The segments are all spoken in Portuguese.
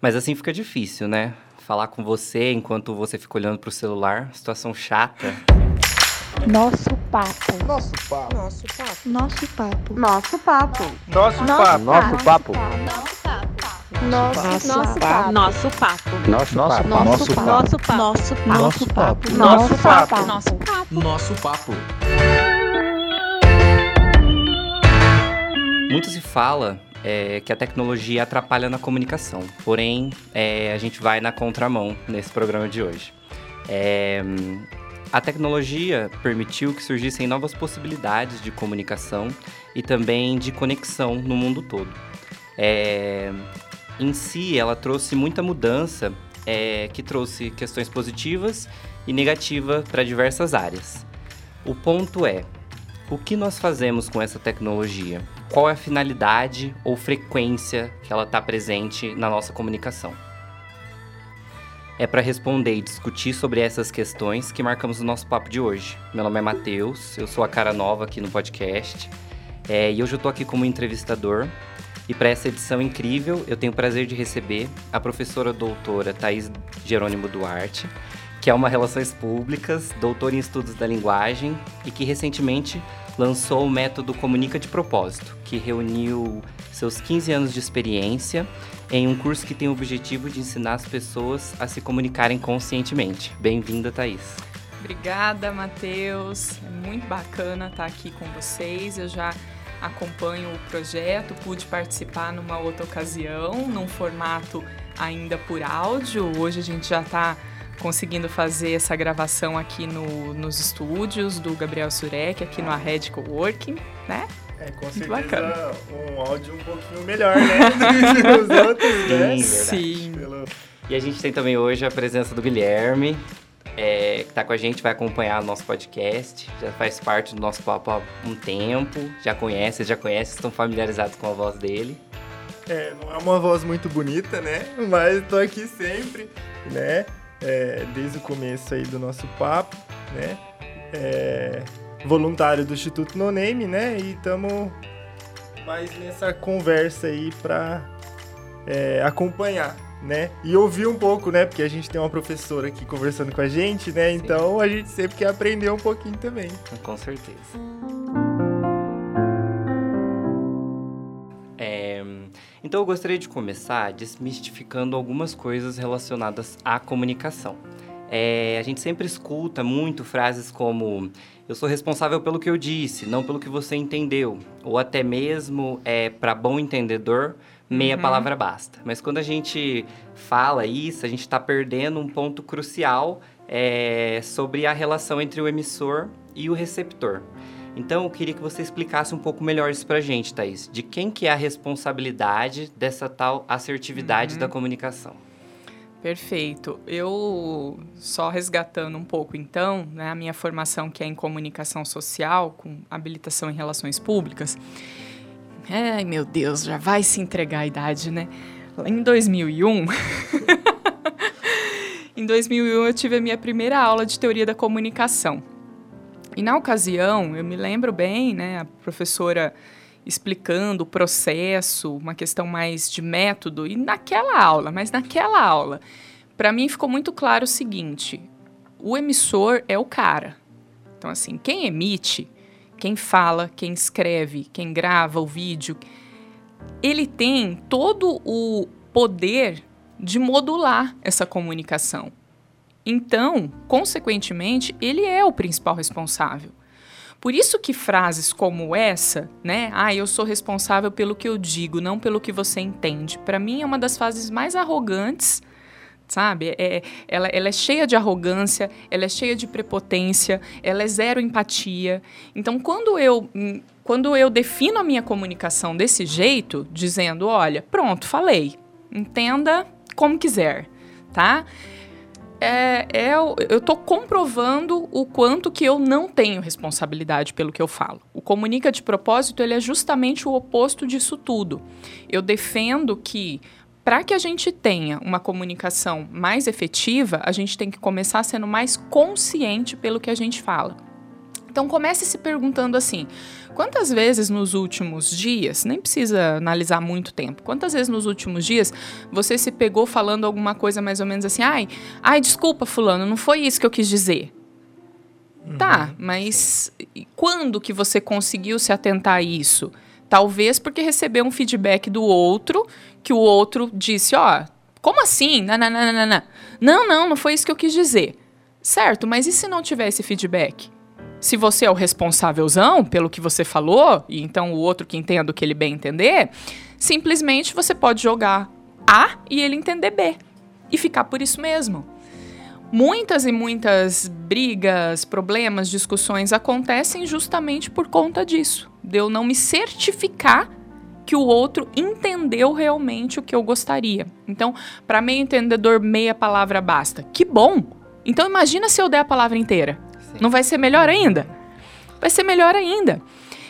Mas assim fica difícil, né? Falar com você enquanto você fica olhando pro celular, situação chata. Nosso papo. Nosso papo. Nosso papo. Nosso papo. Nosso papo. Nosso Nosso papo. Nosso papo. Nosso, Nosso papo. Nosso papo. Nosso papo. Nosso papo. Nosso papo. Nosso papo. Nosso papo. Nosso papo. Nosso papo. Nosso papo. Muito se fala é, que a tecnologia atrapalha na comunicação, porém é, a gente vai na contramão nesse programa de hoje. É, a tecnologia permitiu que surgissem novas possibilidades de comunicação e também de conexão no mundo todo. É, em si, ela trouxe muita mudança, é, que trouxe questões positivas e negativas para diversas áreas. O ponto é, o que nós fazemos com essa tecnologia? Qual é a finalidade ou frequência que ela está presente na nossa comunicação? É para responder e discutir sobre essas questões que marcamos o nosso papo de hoje. Meu nome é Matheus, eu sou a cara nova aqui no podcast é, e hoje eu estou aqui como entrevistador. E para essa edição incrível, eu tenho o prazer de receber a professora doutora Thais Jerônimo Duarte, que é uma Relações Públicas, doutora em Estudos da Linguagem e que recentemente lançou o método Comunica de Propósito, que reuniu seus 15 anos de experiência em um curso que tem o objetivo de ensinar as pessoas a se comunicarem conscientemente. Bem-vinda, Thaís. Obrigada, Matheus. É muito bacana estar aqui com vocês. Eu já acompanho o projeto, pude participar numa outra ocasião, num formato ainda por áudio. Hoje a gente já está conseguindo fazer essa gravação aqui no, nos estúdios do Gabriel Surek, aqui no Arred Coworking, né? É, com Muito certeza bacana. um áudio um pouquinho melhor, né? Do que os outros, né? Sim, verdade. Sim. Pelo... E a gente tem também hoje a presença do Guilherme, é, que está com a gente, vai acompanhar o nosso podcast, já faz parte do nosso papo há um tempo, já conhece, já conhece, estão familiarizados com a voz dele. É, não é uma voz muito bonita, né? Mas tô aqui sempre, né? É, desde o começo aí do nosso papo, né? É, voluntário do Instituto No Name, né? E estamos mais nessa conversa aí para acompanhar, né? E ouvir um pouco, né? Porque a gente tem uma professora aqui conversando com a gente, né? Então a gente sempre quer aprender um pouquinho também. Com certeza. É, então eu gostaria de começar desmistificando algumas coisas relacionadas à comunicação. É, a gente sempre escuta muito frases como eu sou responsável pelo que eu disse, não pelo que você entendeu. Ou até mesmo, é, para bom entendedor, meia Uhum. palavra basta. Mas quando a gente fala isso, a gente está perdendo um ponto crucial é, sobre a relação entre o emissor e o receptor. Então, eu queria que você explicasse um pouco melhor isso pra gente, Thaís. De quem que é a responsabilidade dessa tal assertividade Uhum. da comunicação? Perfeito. Eu só resgatando um pouco então, né, a minha formação que é em comunicação social, com habilitação em relações públicas. Ai, meu Deus, já vai se entregar a idade, né? Em 2001, em 2001 eu tive a minha primeira aula de teoria da comunicação. E na ocasião, eu me lembro bem, né, a professora explicando o processo, uma questão mais de método, e naquela aula, mas naquela aula, para mim ficou muito claro o seguinte: o emissor é o cara. Então, assim, quem emite, quem fala, quem escreve, quem grava o vídeo, ele tem todo o poder de modular essa comunicação. Então, consequentemente, ele é o principal responsável. Por isso que frases como essa, né? Ah, eu sou responsável pelo que eu digo, não pelo que você entende. Para mim é uma das frases mais arrogantes, sabe? É, ela, ela é cheia de arrogância, ela é cheia de prepotência, ela é zero empatia. Então, quando eu, hum, quando eu defino a minha comunicação desse jeito, dizendo, olha, pronto, falei, entenda como quiser, tá? É, é eu estou comprovando o quanto que eu não tenho responsabilidade pelo que eu falo. O comunica de propósito ele é justamente o oposto disso tudo. Eu defendo que para que a gente tenha uma comunicação mais efetiva, a gente tem que começar sendo mais consciente pelo que a gente fala. Então comece se perguntando assim: quantas vezes nos últimos dias, nem precisa analisar muito tempo, quantas vezes nos últimos dias você se pegou falando alguma coisa mais ou menos assim, ai, ai, desculpa, fulano, não foi isso que eu quis dizer. Tá, mas quando que você conseguiu se atentar a isso? Talvez porque recebeu um feedback do outro, que o outro disse, ó, como assim? Não, não, não, não, não. Não, não, não foi isso que eu quis dizer. Certo, mas e se não tiver esse feedback? Se você é o responsávelzão pelo que você falou, e então o outro que entenda o que ele bem entender, simplesmente você pode jogar A e ele entender B. E ficar por isso mesmo. Muitas e muitas brigas, problemas, discussões acontecem justamente por conta disso. De eu não me certificar que o outro entendeu realmente o que eu gostaria. Então, para meio entendedor, meia palavra basta. Que bom! Então, imagina se eu der a palavra inteira. Sim. Não vai ser melhor ainda? Vai ser melhor ainda.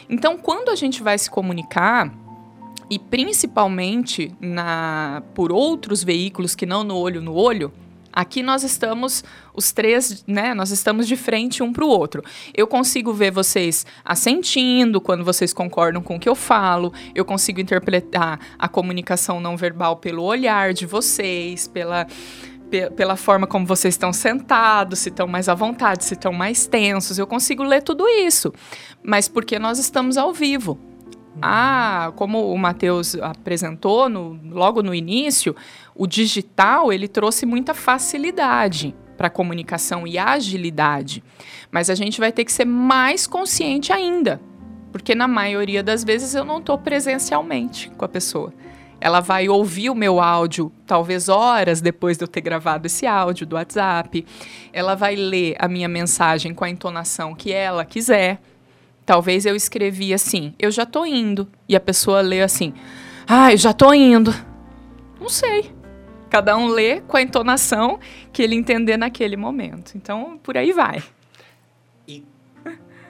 Então, quando a gente vai se comunicar, e principalmente na, por outros veículos que não no olho no olho, Aqui nós estamos, os três, né? Nós estamos de frente um para o outro. Eu consigo ver vocês assentindo quando vocês concordam com o que eu falo. Eu consigo interpretar a comunicação não verbal pelo olhar de vocês, pela pela forma como vocês estão sentados, se estão mais à vontade, se estão mais tensos. Eu consigo ler tudo isso. Mas porque nós estamos ao vivo. Ah, como o Matheus apresentou no, logo no início, o digital ele trouxe muita facilidade para a comunicação e agilidade. Mas a gente vai ter que ser mais consciente ainda, porque na maioria das vezes eu não estou presencialmente com a pessoa. Ela vai ouvir o meu áudio, talvez horas depois de eu ter gravado esse áudio do WhatsApp. Ela vai ler a minha mensagem com a entonação que ela quiser. Talvez eu escrevi assim, eu já tô indo. E a pessoa lê assim, ah, eu já tô indo. Não sei. Cada um lê com a entonação que ele entender naquele momento. Então, por aí vai.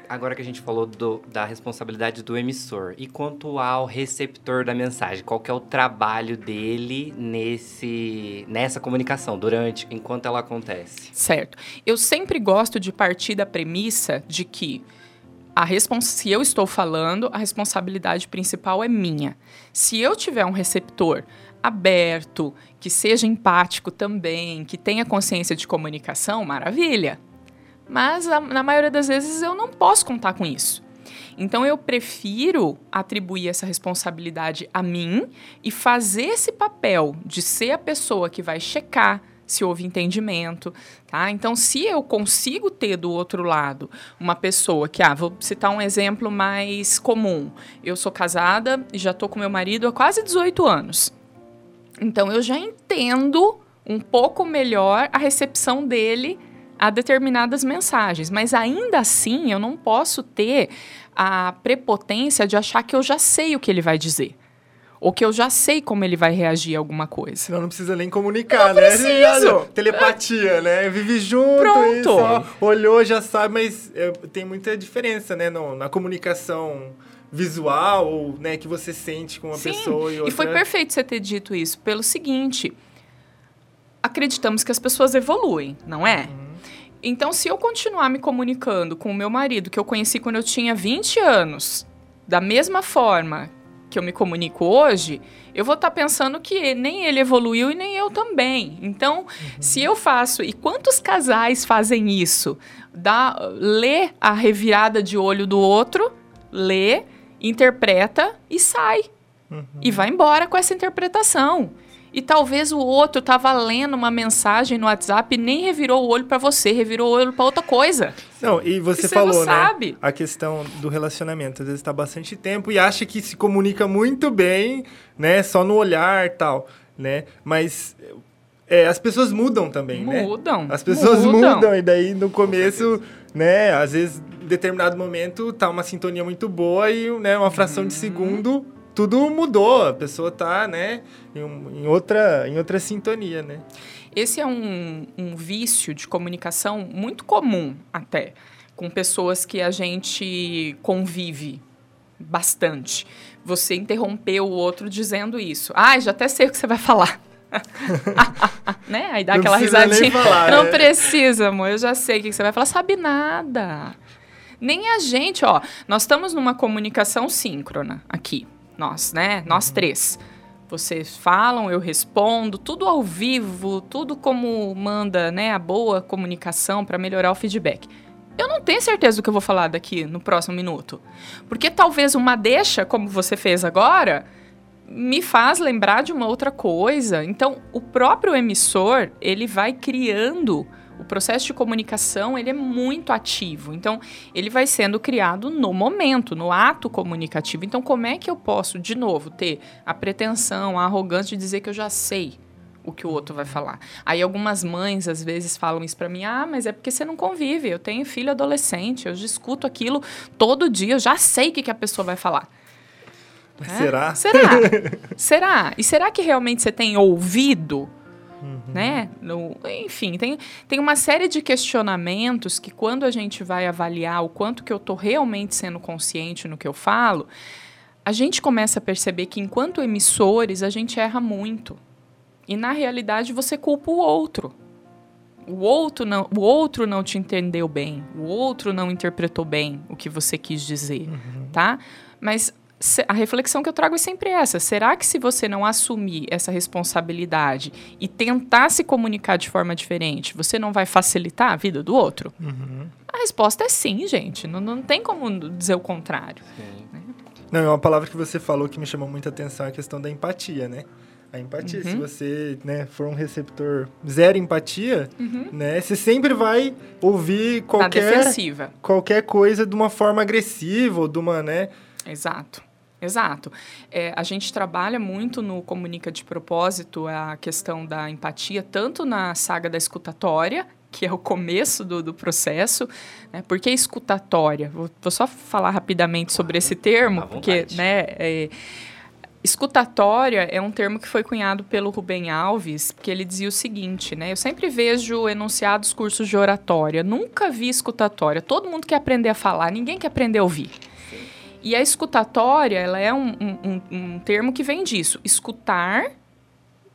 Agora que a gente falou do, da responsabilidade do emissor, e quanto ao receptor da mensagem, qual que é o trabalho dele nesse, nessa comunicação, durante, enquanto ela acontece? Certo. Eu sempre gosto de partir da premissa de que a respons se eu estou falando, a responsabilidade principal é minha. Se eu tiver um receptor aberto, que seja empático também, que tenha consciência de comunicação, maravilha. Mas na maioria das vezes eu não posso contar com isso. Então eu prefiro atribuir essa responsabilidade a mim e fazer esse papel de ser a pessoa que vai checar, se houve entendimento, tá? Então, se eu consigo ter do outro lado uma pessoa que, ah, vou citar um exemplo mais comum. Eu sou casada e já tô com meu marido há quase 18 anos. Então, eu já entendo um pouco melhor a recepção dele a determinadas mensagens, mas ainda assim eu não posso ter a prepotência de achar que eu já sei o que ele vai dizer ou que eu já sei como ele vai reagir a alguma coisa. Senão não precisa nem comunicar, né? Preciso. Telepatia, né? Vive junto Pronto. só olhou, já sabe, mas é, tem muita diferença, né? No, na comunicação visual, ou, né, que você sente com uma Sim, pessoa e outra. E foi perfeito você ter dito isso, pelo seguinte, acreditamos que as pessoas evoluem, não é? Então, se eu continuar me comunicando com o meu marido, que eu conheci quando eu tinha 20 anos, da mesma forma que eu me comunico hoje, eu vou estar tá pensando que nem ele evoluiu e nem eu também. Então, uhum. se eu faço, e quantos casais fazem isso? Dá, lê a revirada de olho do outro, lê, interpreta e sai. Uhum. E vai embora com essa interpretação. E talvez o outro estava lendo uma mensagem no WhatsApp e nem revirou o olho para você, revirou o olho para outra coisa. Não, e você, você falou, não né? Sabe. A questão do relacionamento. Às vezes está bastante tempo e acha que se comunica muito bem, né? Só no olhar tal, né? Mas é, as pessoas mudam também, mudam, né? Mudam. As pessoas mudam. mudam e daí no começo, né? Às vezes, em determinado momento, tá uma sintonia muito boa e né, uma fração uhum. de segundo tudo mudou, a pessoa tá, né, em, em, outra, em outra sintonia, né? Esse é um, um vício de comunicação muito comum até, com pessoas que a gente convive bastante. Você interrompeu o outro dizendo isso. Ah, já até sei o que você vai falar. né? Aí dá não aquela risadinha. Falar, não né? precisa, amor. Eu já sei o que você vai falar. Sabe nada. Nem a gente, ó. Nós estamos numa comunicação síncrona aqui. Nós, né? Nós três. Vocês falam, eu respondo, tudo ao vivo, tudo como manda, né, a boa comunicação para melhorar o feedback. Eu não tenho certeza do que eu vou falar daqui no próximo minuto. Porque talvez uma deixa, como você fez agora, me faz lembrar de uma outra coisa. Então, o próprio emissor, ele vai criando o processo de comunicação ele é muito ativo. Então, ele vai sendo criado no momento, no ato comunicativo. Então, como é que eu posso, de novo, ter a pretensão, a arrogância de dizer que eu já sei o que o outro vai falar? Aí, algumas mães, às vezes, falam isso para mim: ah, mas é porque você não convive. Eu tenho filho adolescente, eu discuto aquilo todo dia, eu já sei o que, que a pessoa vai falar. É? Será? Será? será? E será que realmente você tem ouvido Uhum. Né? No, enfim, tem, tem uma série de questionamentos que quando a gente vai avaliar o quanto que eu estou realmente sendo consciente no que eu falo, a gente começa a perceber que enquanto emissores a gente erra muito. E na realidade você culpa o outro. O outro não, o outro não te entendeu bem, o outro não interpretou bem o que você quis dizer, uhum. tá? Mas a reflexão que eu trago é sempre essa. Será que se você não assumir essa responsabilidade e tentar se comunicar de forma diferente, você não vai facilitar a vida do outro? Uhum. A resposta é sim, gente. Não, não tem como dizer o contrário. Né? Não, é uma palavra que você falou que me chamou muita atenção, a questão da empatia, né? A empatia, uhum. se você né, for um receptor zero empatia, uhum. né, você sempre vai ouvir qualquer, qualquer coisa de uma forma agressiva ou de uma, né? Exato. Exato. É, a gente trabalha muito no Comunica de Propósito a questão da empatia, tanto na saga da escutatória, que é o começo do, do processo. Né? Por que escutatória? Vou, vou, só falar rapidamente sobre esse termo, porque né, é, escutatória é um termo que foi cunhado pelo Rubem Alves, que ele dizia o seguinte, né? Eu sempre vejo enunciados cursos de oratória, nunca vi escutatória. Todo mundo quer aprender a falar, ninguém quer aprender a ouvir. E a escutatória, ela é um, um, um termo que vem disso, escutar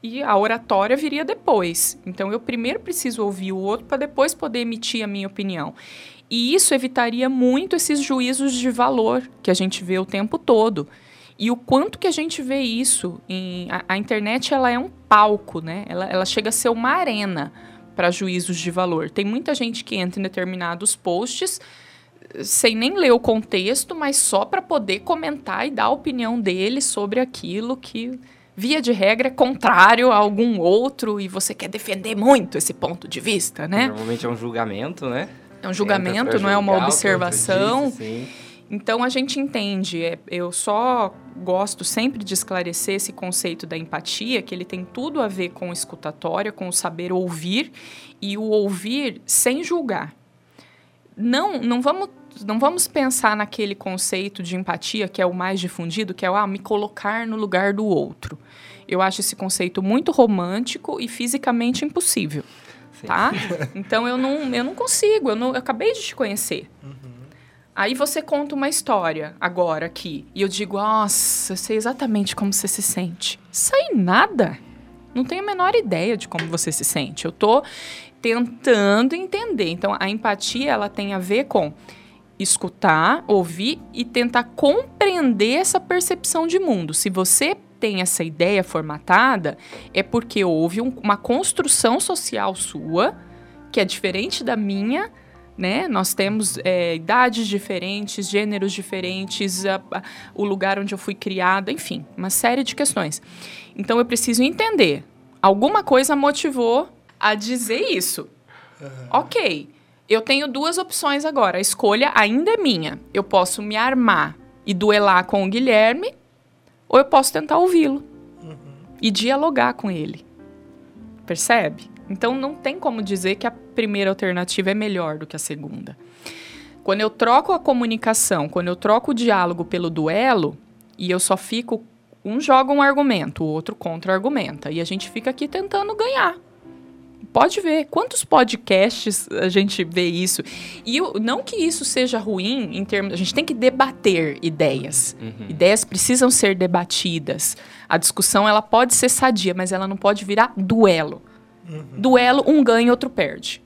e a oratória viria depois. Então eu primeiro preciso ouvir o outro para depois poder emitir a minha opinião. E isso evitaria muito esses juízos de valor que a gente vê o tempo todo. E o quanto que a gente vê isso em a, a internet ela é um palco, né? Ela, ela chega a ser uma arena para juízos de valor. Tem muita gente que entra em determinados posts sem nem ler o contexto, mas só para poder comentar e dar a opinião dele sobre aquilo que, via de regra, é contrário a algum outro e você quer defender muito esse ponto de vista, né? Normalmente é um julgamento, né? É um julgamento, não é uma observação. Disse, então a gente entende, é, eu só gosto sempre de esclarecer esse conceito da empatia, que ele tem tudo a ver com escutatória, com o saber ouvir e o ouvir sem julgar não, não vamos não vamos pensar naquele conceito de empatia que é o mais difundido, que é o ah, me colocar no lugar do outro. Eu acho esse conceito muito romântico e fisicamente impossível, Sim. tá? Então eu não, eu não consigo, eu, não, eu acabei de te conhecer. Uhum. Aí você conta uma história agora aqui e eu digo, nossa, eu sei exatamente como você se sente. Sei nada. Não tenho a menor ideia de como você se sente. Eu tô tentando entender. Então, a empatia ela tem a ver com escutar, ouvir e tentar compreender essa percepção de mundo. Se você tem essa ideia formatada, é porque houve um, uma construção social sua que é diferente da minha. Né? Nós temos é, idades diferentes, gêneros diferentes, a, a, o lugar onde eu fui criada, enfim, uma série de questões. Então eu preciso entender. Alguma coisa motivou a dizer isso. Uhum. Ok, eu tenho duas opções agora. A escolha ainda é minha. Eu posso me armar e duelar com o Guilherme, ou eu posso tentar ouvi-lo uhum. e dialogar com ele. Percebe? Então não tem como dizer que a primeira alternativa é melhor do que a segunda. Quando eu troco a comunicação, quando eu troco o diálogo pelo duelo, e eu só fico. Um joga um argumento, o outro contra-argumenta. E a gente fica aqui tentando ganhar pode ver quantos podcasts a gente vê isso. E eu, não que isso seja ruim em termos. A gente tem que debater ideias. Uhum. Ideias precisam ser debatidas. A discussão ela pode ser sadia, mas ela não pode virar duelo. Uhum. Duelo, um ganha e outro perde.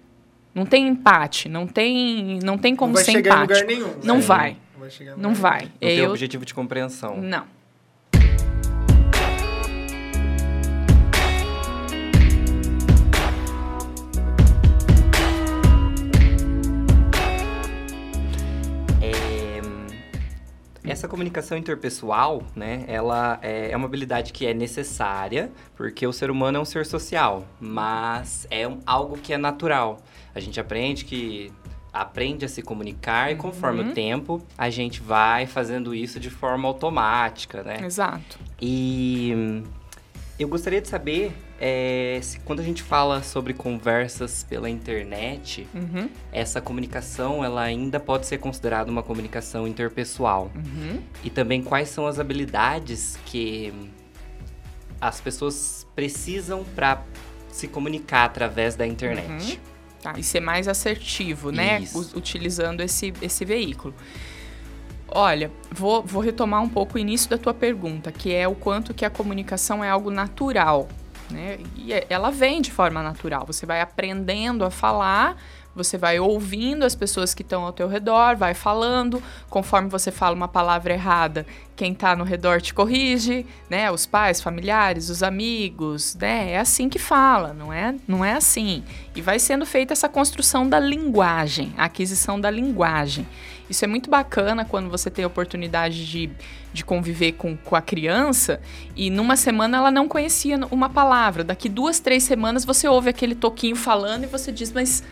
Não tem empate, não tem, não tem como não vai ser chegar empate. em lugar nenhum. Não vai. Não vai. chegar Não vai. Não tem Eu- objetivo de compreensão. Não. Essa comunicação interpessoal, né, ela é é uma habilidade que é necessária, porque o ser humano é um ser social, mas é um- algo que é natural. A gente aprende que aprende a se comunicar e conforme Uhum. o tempo a gente vai fazendo isso de forma automática, né? Exato. E hum, eu gostaria de saber é, se quando a gente fala sobre conversas pela internet, Uhum, essa comunicação ela ainda pode ser considerada uma comunicação interpessoal. uhum. E também quais são as habilidades que as pessoas precisam para se comunicar através da internet. Tá, e ser mais assertivo, né? Isso. Utilizando esse, esse veículo. Olha, vou, vou retomar um pouco o início da tua pergunta, que é o quanto que a comunicação é algo natural, né? E é- ela vem de forma natural. Você vai aprendendo a falar, você vai ouvindo as pessoas que estão ao teu redor, vai falando. Conforme você fala uma palavra errada, quem está no redor te corrige, né? Os pais, familiares, os amigos, né? É assim que fala, não é? Não é assim. E vai sendo feita essa construção da linguagem, a aquisição da linguagem. Isso é muito bacana quando você tem a oportunidade de, de conviver com, com a criança e numa semana ela não conhecia uma palavra. Daqui duas, três semanas você ouve aquele toquinho falando e você diz, mas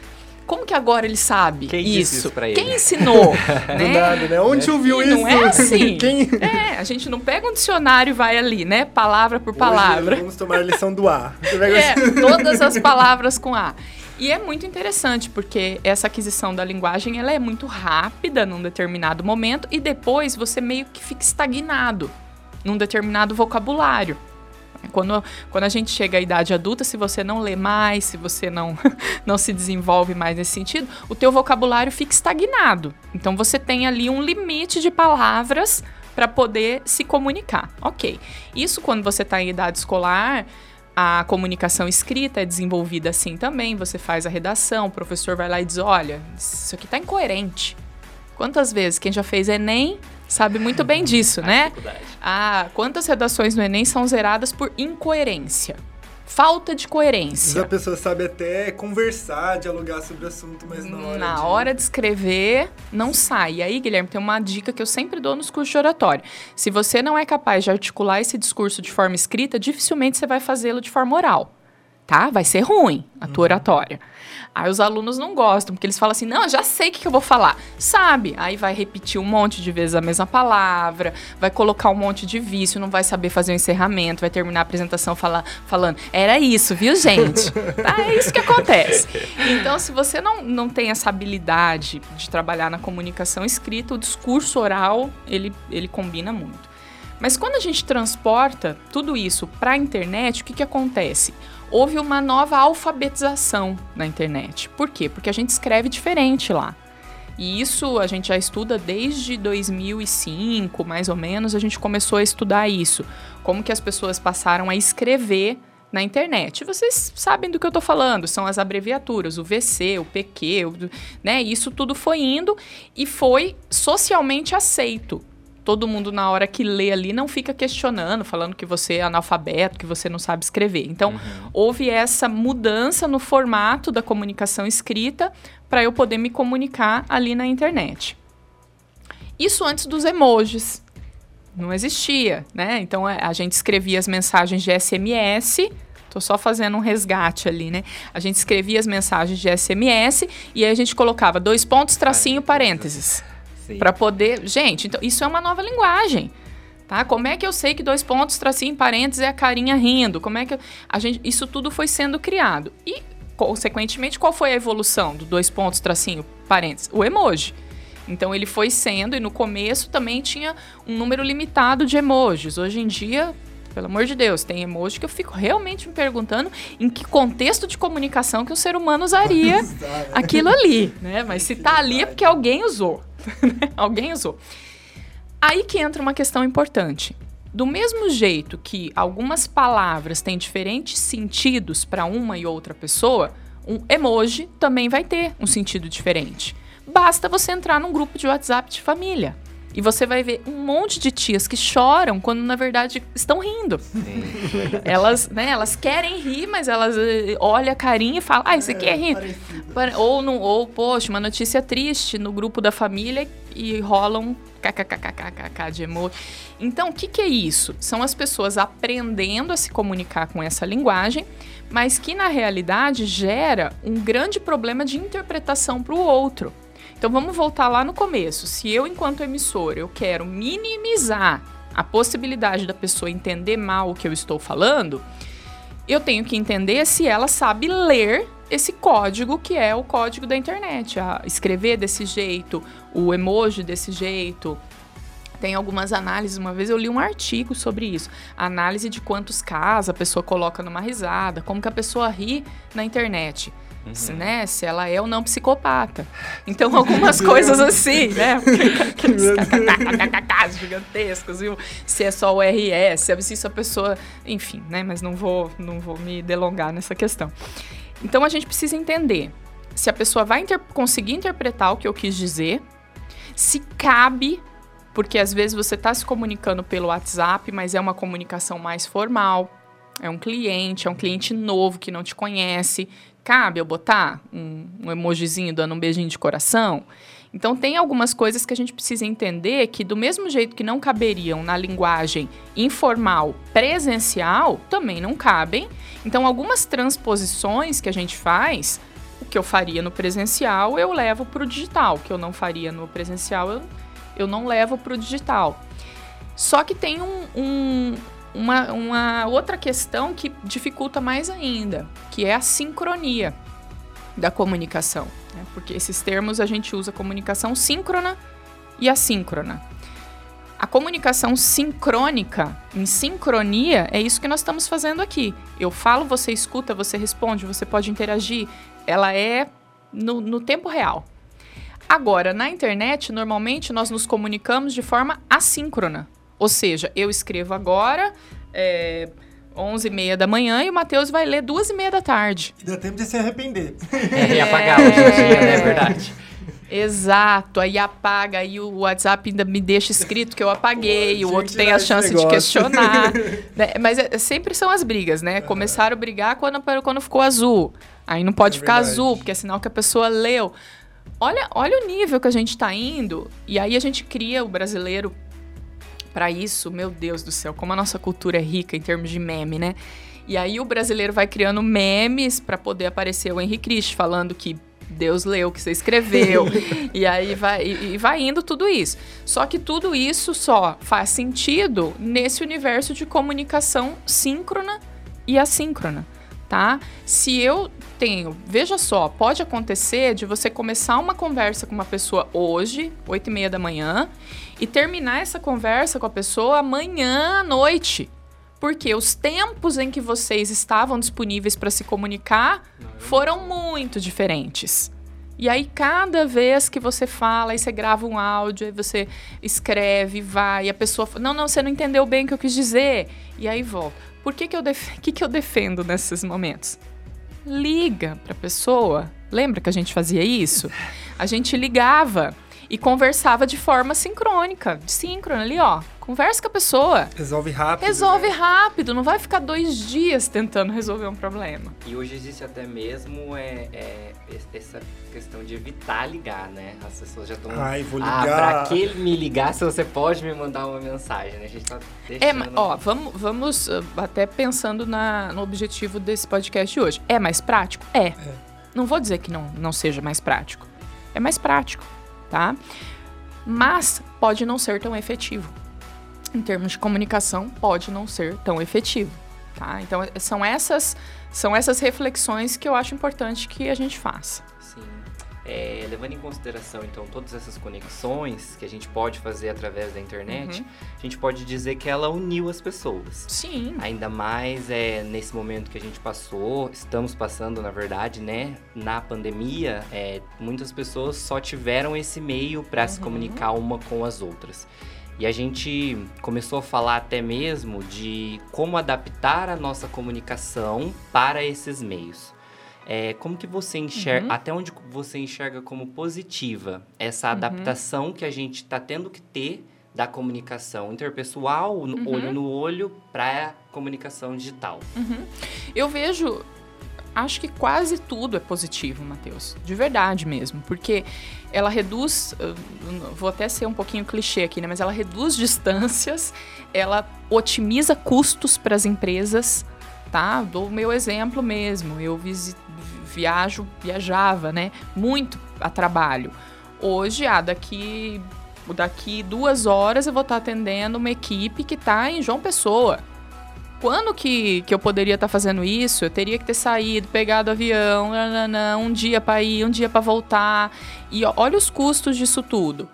como que agora ele sabe Quem disse isso pra ele? Quem ensinou? Do né? nada, né? Onde ouviu E isso? não é assim. Quem... É, a gente não pega um dicionário e vai ali, né? Palavra por palavra. Hoje vamos tomar a lição do A. É, assim- todas as palavras com A. E é muito interessante, porque essa aquisição da linguagem, ela é muito rápida num determinado momento e depois você meio que fica estagnado num determinado vocabulário. Quando, quando a gente chega à idade adulta, se você não lê mais, se você não, não se desenvolve mais nesse sentido, o teu vocabulário fica estagnado. Então você tem ali um limite de palavras para poder se comunicar. Ok. Isso quando você está em idade escolar, a comunicação escrita é desenvolvida assim também. Você faz a redação, o professor vai lá e diz: olha, isso aqui está incoerente. Quantas vezes quem já fez Enem sabe muito bem disso, né? Ah, quantas redações no Enem são zeradas por incoerência? Falta de coerência. a pessoa sabe até conversar, dialogar sobre o assunto, mas na hora Na de... hora de escrever, não sai. E aí, Guilherme, tem uma dica que eu sempre dou nos cursos de oratório. Se você não é capaz de articular esse discurso de forma escrita, dificilmente você vai fazê-lo de forma oral. Tá? Vai ser ruim a tua oratória. Aí os alunos não gostam, porque eles falam assim: não, eu já sei o que que eu vou falar. Sabe? Aí vai repetir um monte de vezes a mesma palavra, vai colocar um monte de vício, não vai saber fazer o encerramento, vai terminar a apresentação fala, falando: era isso, viu, gente? tá? É isso que acontece. Então, se você não, não tem essa habilidade de trabalhar na comunicação escrita, o discurso oral, ele, ele combina muito. Mas quando a gente transporta tudo isso para a internet, o que, que acontece? Houve uma nova alfabetização na internet. Por quê? Porque a gente escreve diferente lá. E isso a gente já estuda desde 2005, mais ou menos, a gente começou a estudar isso. Como que as pessoas passaram a escrever na internet. Vocês sabem do que eu tô falando, são as abreviaturas, o VC, o PQ, o, né? Isso tudo foi indo e foi socialmente aceito. Todo mundo, na hora que lê ali, não fica questionando, falando que você é analfabeto, que você não sabe escrever. Então, houve essa mudança no formato da comunicação escrita para eu poder me comunicar ali na internet. Isso antes dos emojis. Não existia, né? Então é, a gente escrevia as mensagens de SMS. Tô só fazendo um resgate ali, né? A gente escrevia as mensagens de SMS e aí a gente colocava dois pontos, tracinho, parênteses. Para poder. Gente, então isso é uma nova linguagem. Tá? Como é que eu sei que dois pontos, tracinho, parênteses é a carinha rindo? Como é que eu- a gente isso tudo foi sendo criado? E consequentemente, qual foi a evolução do dois pontos, tracinho, parênteses? O emoji. Então ele foi sendo e no começo também tinha um número limitado de emojis. Hoje em dia, pelo amor de Deus, tem emoji que eu fico realmente me perguntando em que contexto de comunicação que o ser humano usaria aquilo ali, né? Mas se tá ali é porque alguém usou. né? alguém usou. Aí que entra uma questão importante. Do mesmo jeito que algumas palavras têm diferentes sentidos para uma e outra pessoa, Um emoji também vai ter um sentido diferente. Basta você entrar num grupo de WhatsApp de família. E você vai ver um monte de tias que choram quando na verdade estão rindo. elas, né, elas querem rir, mas elas eh, olham a carinha e falam: "Ah, isso aqui é, é rir". Ou não, ou poxa, uma notícia triste no grupo da família e rolam kkkkkk de emoji. Então, o que, que é isso? São as pessoas aprendendo a se comunicar com essa linguagem, mas que na realidade gera um grande problema de interpretação para o outro. Então vamos voltar lá no começo. Se eu, enquanto emissor, eu quero minimizar a possibilidade da pessoa entender mal o que eu estou falando, eu tenho que entender se ela sabe ler esse código que é o código da internet, a escrever desse jeito, o emoji desse jeito. Tem algumas análises, uma vez eu li um artigo sobre isso, análise de quantos casos a pessoa coloca numa risada, como que a pessoa ri na internet. Uhum. Se, né, se ela é ou não psicopata. Então, algumas coisas assim, né? Aqueles gigantescos, viu? Se é só o RS, se a pessoa. Enfim, né? Mas não vou, não vou me delongar nessa questão. Então a gente precisa entender se a pessoa vai inter conseguir interpretar o que eu quis dizer, se cabe, porque às vezes você está se comunicando pelo WhatsApp, mas é uma comunicação mais formal, é um cliente, é um cliente novo que não te conhece. Cabe eu botar um, um emojizinho dando um beijinho de coração? Então, tem algumas coisas que a gente precisa entender que, do mesmo jeito que não caberiam na linguagem informal presencial, também não cabem. Então, algumas transposições que a gente faz, o que eu faria no presencial, eu levo para o digital. O que eu não faria no presencial, eu, eu não levo para o digital. Só que tem um, um, uma, uma outra questão que dificulta mais ainda, que é a sincronia da comunicação. Né? Porque esses termos a gente usa comunicação síncrona e assíncrona. A comunicação sincrônica, em sincronia, é isso que nós estamos fazendo aqui. Eu falo, você escuta, você responde, você pode interagir. Ela é no, no tempo real. Agora, na internet, normalmente nós nos comunicamos de forma assíncrona. Ou seja, eu escrevo agora, é, 11 e meia da manhã e o Matheus vai ler duas e meia da tarde. E dá tempo de se arrepender. É, e apagar hoje em dia, né? É verdade. Exato, aí apaga, aí o WhatsApp ainda me deixa escrito que eu apaguei, Pô, o outro tem a chance de questionar. né? Mas é, sempre são as brigas, né? Uhum. Começaram a brigar quando, quando ficou azul. Aí não pode é ficar verdade. azul, porque é sinal que a pessoa leu. Olha, olha o nível que a gente está indo. E aí a gente cria o brasileiro para isso, meu Deus do céu, como a nossa cultura é rica em termos de meme, né? E aí o brasileiro vai criando memes para poder aparecer o Henrique Cristo falando que Deus leu o que você escreveu. e aí vai, e, e vai indo tudo isso. Só que tudo isso só faz sentido nesse universo de comunicação síncrona e assíncrona tá? Se eu tenho, veja só, pode acontecer de você começar uma conversa com uma pessoa hoje, oito e meia da manhã, e terminar essa conversa com a pessoa amanhã à noite. Porque os tempos em que vocês estavam disponíveis para se comunicar foram muito diferentes. E aí, cada vez que você fala, aí você grava um áudio, aí você escreve, vai, e a pessoa fala, não, não, você não entendeu bem o que eu quis dizer. E aí volta. Por que, que, eu, def que, que eu defendo nesses momentos? Liga para a pessoa. Lembra que a gente fazia isso? A gente ligava e conversava de forma sincrônica, síncrona ali, ó. Conversa com a pessoa. Resolve rápido. Resolve né? rápido, não vai ficar dois dias tentando resolver um problema. E hoje existe até mesmo é, é essa questão de evitar ligar, né? As pessoas já estão. Ai, vou ligar. Ah, pra que me ligar se você pode me mandar uma mensagem, né? A gente tá deixando... É, ó, vamos, vamos uh, até pensando na, no objetivo desse podcast de hoje. É mais prático? É. é. Não vou dizer que não, não seja mais prático. É mais prático, tá? Mas pode não ser tão efetivo em termos de comunicação, pode não ser tão efetivo. Tá? Então, são essas, são essas reflexões que eu acho importante que a gente faça. É, levando em consideração, então, todas essas conexões que a gente pode fazer através da internet, uhum. a gente pode dizer que ela uniu as pessoas. Sim. Ainda mais é, nesse momento que a gente passou, estamos passando, na verdade, né? Na pandemia, é, muitas pessoas só tiveram esse meio para uhum. se comunicar uma com as outras. E a gente começou a falar até mesmo de como adaptar a nossa comunicação para esses meios. É, como que você enxerga, Uhum. até onde você enxerga como positiva essa Uhum. adaptação que a gente está tendo que ter da comunicação interpessoal, no- Uhum. olho no olho, para a comunicação digital? Eu vejo. Acho que quase tudo é positivo, Matheus. De verdade mesmo. Porque ela reduz. Vou até ser um pouquinho clichê aqui, né? Mas ela reduz distâncias, ela otimiza custos para as empresas, tá? Dou o meu exemplo mesmo. Eu viajo, viajava, né? Muito a trabalho. Hoje, ah, daqui, daqui duas horas eu vou estar atendendo uma equipe que está em João Pessoa. Quando que, que eu poderia estar fazendo isso? Eu teria que ter saído, pegado avião, nananã, um dia para ir, um dia para voltar. E olha os custos disso tudo.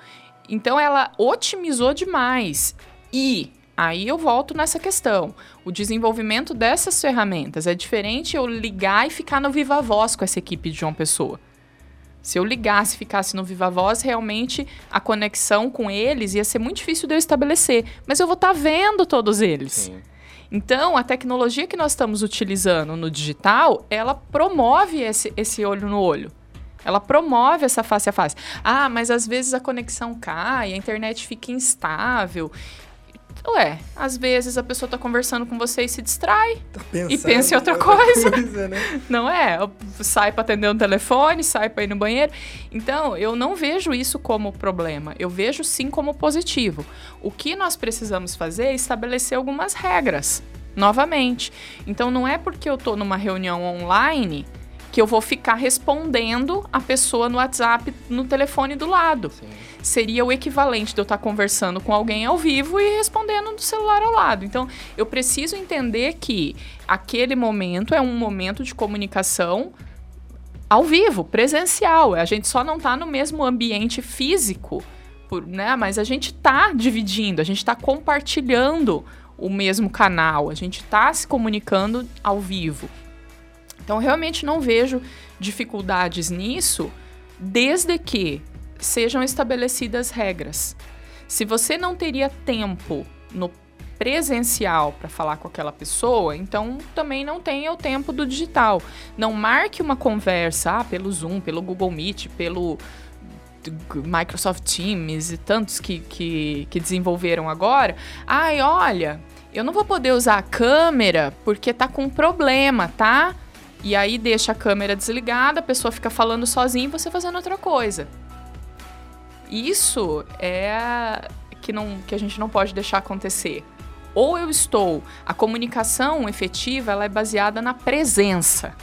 Então ela otimizou demais. E aí eu volto nessa questão. O desenvolvimento dessas ferramentas é diferente eu ligar e ficar no Viva Voz com essa equipe de João Pessoa. Se eu ligasse e ficasse no Viva Voz, realmente a conexão com eles ia ser muito difícil de eu estabelecer. Mas eu vou estar vendo todos eles. Sim. Então, a tecnologia que nós estamos utilizando no digital, ela promove esse, esse olho no olho. Ela promove essa face a face. Ah, mas às vezes a conexão cai, a internet fica instável. Ué, às vezes a pessoa está conversando com você e se distrai, Tá E pense em outra coisa, né? não é? Sai para atender um telefone, sai para ir no banheiro. Então, eu não vejo isso como problema. Eu vejo sim como positivo. O que nós precisamos fazer é estabelecer algumas regras, novamente. Então, não é porque eu estou numa reunião online que eu vou ficar respondendo a pessoa no WhatsApp, no telefone do lado. Sim. Seria o equivalente de eu estar conversando com alguém ao vivo e respondendo do celular ao lado. Então, eu preciso entender que aquele momento é um momento de comunicação ao vivo, presencial. A gente só não está no mesmo ambiente físico, por- né? Mas a gente está dividindo, a gente está compartilhando o mesmo canal, a gente está se comunicando ao vivo. Então, realmente não vejo dificuldades nisso, desde que sejam estabelecidas regras. Se você não teria tempo no presencial para falar com aquela pessoa, então também não tenha o tempo do digital. Não marque uma conversa ah, pelo Zoom, pelo Google Meet, pelo Microsoft Teams e tantos que, que, que desenvolveram agora. Ai, olha, eu não vou poder usar a câmera porque tá com problema, tá? E aí deixa a câmera desligada, a pessoa fica falando sozinha e você fazendo outra coisa. Isso é que, não, que a gente não pode deixar acontecer. Ou eu estou. A comunicação efetiva ela é baseada na presença.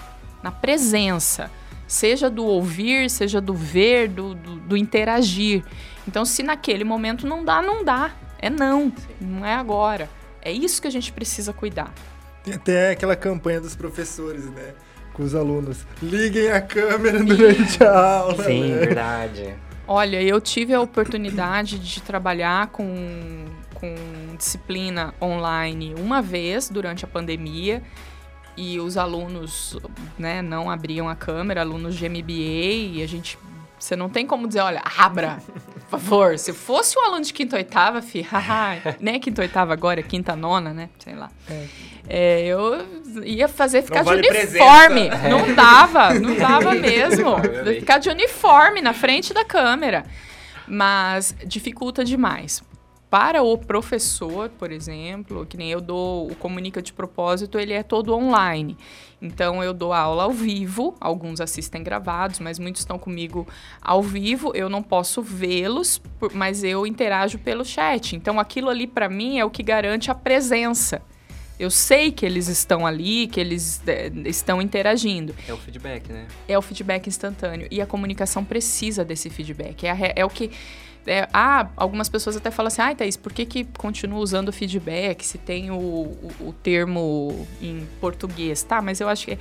Na presença. Seja do ouvir, seja do ver, do, do, do interagir. Então, se naquele momento não dá, não dá. É não. Não é agora. É isso que a gente precisa cuidar. Tem até aquela campanha dos professores, né? Com os alunos. Liguem a câmera durante a aula. Sim, né? verdade. Olha, eu tive a oportunidade de trabalhar com, com disciplina online uma vez durante a pandemia e os alunos né, não abriam a câmera, alunos de MBA, e a gente. Você não tem como dizer, olha, abra, por favor. Se fosse um aluno de quinta oitava, fi, haha, nem quinta oitava agora, é quinta nona, né? Sei lá. É, eu ia fazer ficar vale de uniforme. presença. Não dava, não dava mesmo. Ficar de uniforme na frente da câmera. Mas dificulta demais. Para o professor, por exemplo, que nem eu dou o Comunica de Propósito, ele é todo online. Então eu dou aula ao vivo, alguns assistem gravados, mas muitos estão comigo ao vivo. Eu não posso vê-los, mas eu interajo pelo chat. Então aquilo ali para mim é o que garante a presença. Eu sei que eles estão ali, que eles eh, estão interagindo É o feedback, né? é o feedback instantâneo. E a comunicação precisa desse feedback. É, a é o que. É- ah, algumas pessoas até falam assim: ai, Thaís, por que, que continua usando feedback se tem o, o, o termo em português? Tá, mas eu acho que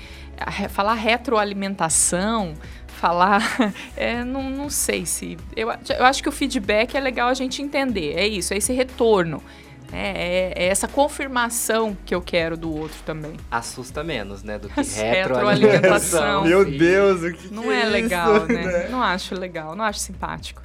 re- falar retroalimentação, falar. é, não, não sei se. Eu, eu acho que o feedback é legal a gente entender. É isso, é esse retorno. É, é- é essa confirmação que eu quero do outro também. Assusta menos, né? Do que Retroalimentação. retroalimentação. Meu. Deus, o que, Não que é, isso, legal, né? Não acho legal, não acho simpático.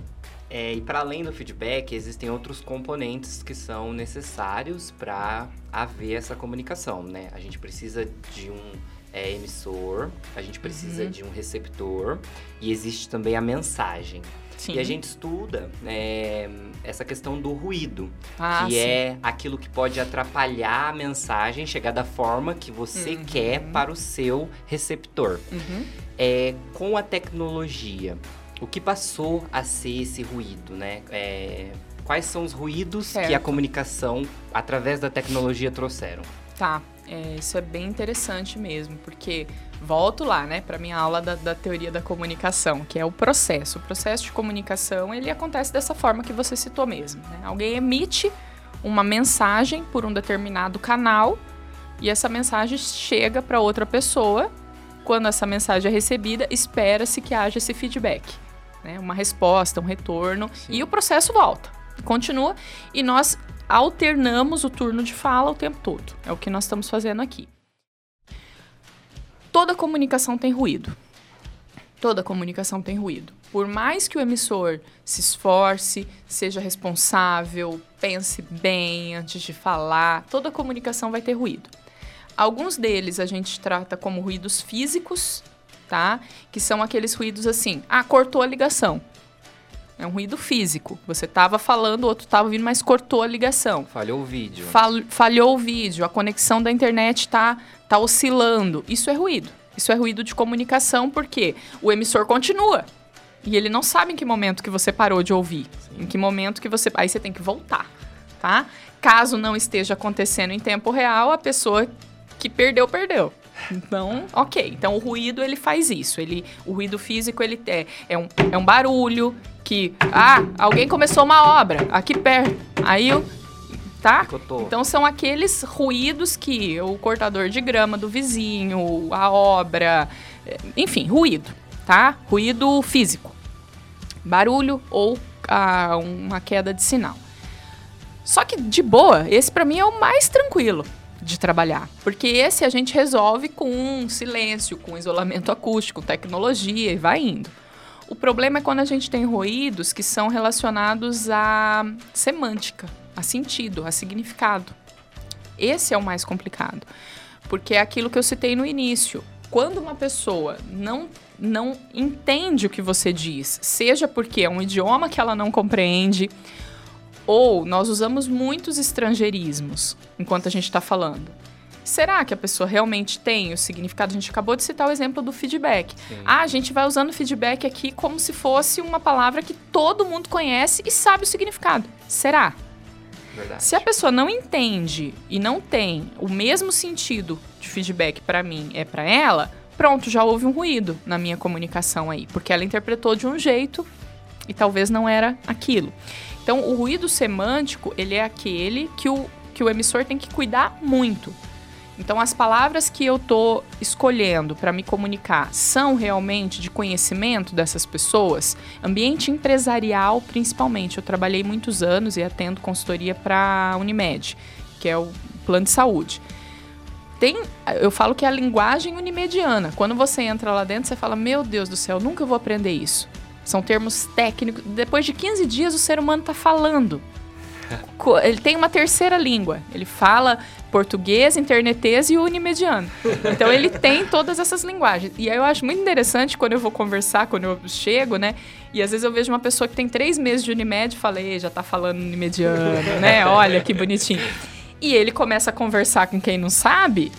É, e para além do feedback, existem outros componentes que são necessários para haver essa comunicação, né? A gente precisa de um é, emissor, a gente precisa Uhum. de um receptor e existe também a mensagem. Sim. E a gente estuda é, essa questão do ruído, Ah, que sim. é aquilo que pode atrapalhar a mensagem chegar da forma que você Uhum. quer para o seu receptor. Uhum. É, com a tecnologia, o que passou a ser esse ruído, né? É, quais são os ruídos que a Certo. comunicação, através da tecnologia, trouxeram? Tá, é, isso é bem interessante mesmo, porque volto lá, né, para minha aula da, da teoria da comunicação, que é o processo. O processo de comunicação ele acontece dessa forma que você citou mesmo. né? Alguém emite uma mensagem por um determinado canal e essa mensagem chega para outra pessoa. Quando essa mensagem é recebida, espera-se que haja esse feedback, né? uma resposta, um retorno Sim. e o processo volta, continua e nós alternamos o turno de fala o tempo todo. É o que nós estamos fazendo aqui. Toda comunicação tem ruído. Toda comunicação tem ruído. Por mais que o emissor se esforce, seja responsável, pense bem antes de falar, toda comunicação vai ter ruído. Alguns deles a gente trata como ruídos físicos, tá? Que são aqueles ruídos assim: ah, cortou a ligação. É um ruído físico. Você estava falando, o outro estava ouvindo, mas cortou a ligação. Falhou o vídeo. Fal- falhou o vídeo, a conexão da internet tá, tá oscilando. Isso é ruído. Isso é ruído de comunicação porque o emissor continua. E ele não sabe em que momento que você parou de ouvir. Em que momento que você. Aí você tem que voltar, tá? Caso não esteja acontecendo em tempo real, a pessoa que perdeu, perdeu. Então, ok. Então o ruído ele faz isso. Ele, o ruído físico ele é, é, um, é um barulho que. Ah, alguém começou uma obra aqui perto. Aí o. Tá? Então são aqueles ruídos que o cortador de grama do vizinho, a obra, eh, enfim, ruído, tá? Ruído físico. Barulho ou ah, uma queda de sinal. Só que de boa, esse pra mim é o mais tranquilo de trabalhar, porque esse a gente resolve com silêncio, com isolamento acústico, tecnologia e vai indo. O problema é quando a gente tem ruídos que são relacionados à semântica, a sentido, a significado. Esse é o mais complicado, porque é aquilo que eu citei no início. Quando uma pessoa não não entende o que você diz, seja porque é um idioma que ela não compreende, ou nós usamos muitos estrangeirismos enquanto a gente está falando. Será que a pessoa realmente tem o significado? A gente acabou de citar o exemplo do feedback. Sim. Ah, a gente vai usando feedback aqui como se fosse uma palavra que todo mundo conhece e sabe o significado. Será? Verdade. Se a pessoa não entende e não tem o mesmo sentido de feedback para mim é para ela, pronto, já houve um ruído na minha comunicação aí, porque ela interpretou de um jeito e talvez não era aquilo. Então, o ruído semântico, ele é aquele que o, que o emissor tem que cuidar muito. Então, as palavras que eu tô escolhendo para me comunicar são realmente de conhecimento dessas pessoas? Ambiente empresarial, principalmente. Eu trabalhei muitos anos e atendo consultoria para a Unimed, que é o plano de saúde. Tem, eu falo que é a linguagem unimediana. Quando você entra lá dentro, você fala: Meu Deus do céu, nunca vou aprender isso. São termos técnicos. Depois de 15 dias, o ser humano está falando. Ele tem uma terceira língua. Ele fala português, internetês e unimediano. Então ele tem todas essas linguagens. E aí eu acho muito interessante quando eu vou conversar, quando eu chego, né? E às vezes eu vejo uma pessoa que tem três meses de Unimed e falei, já tá falando unimediano, né? Olha que bonitinho. E ele começa a conversar com quem não sabe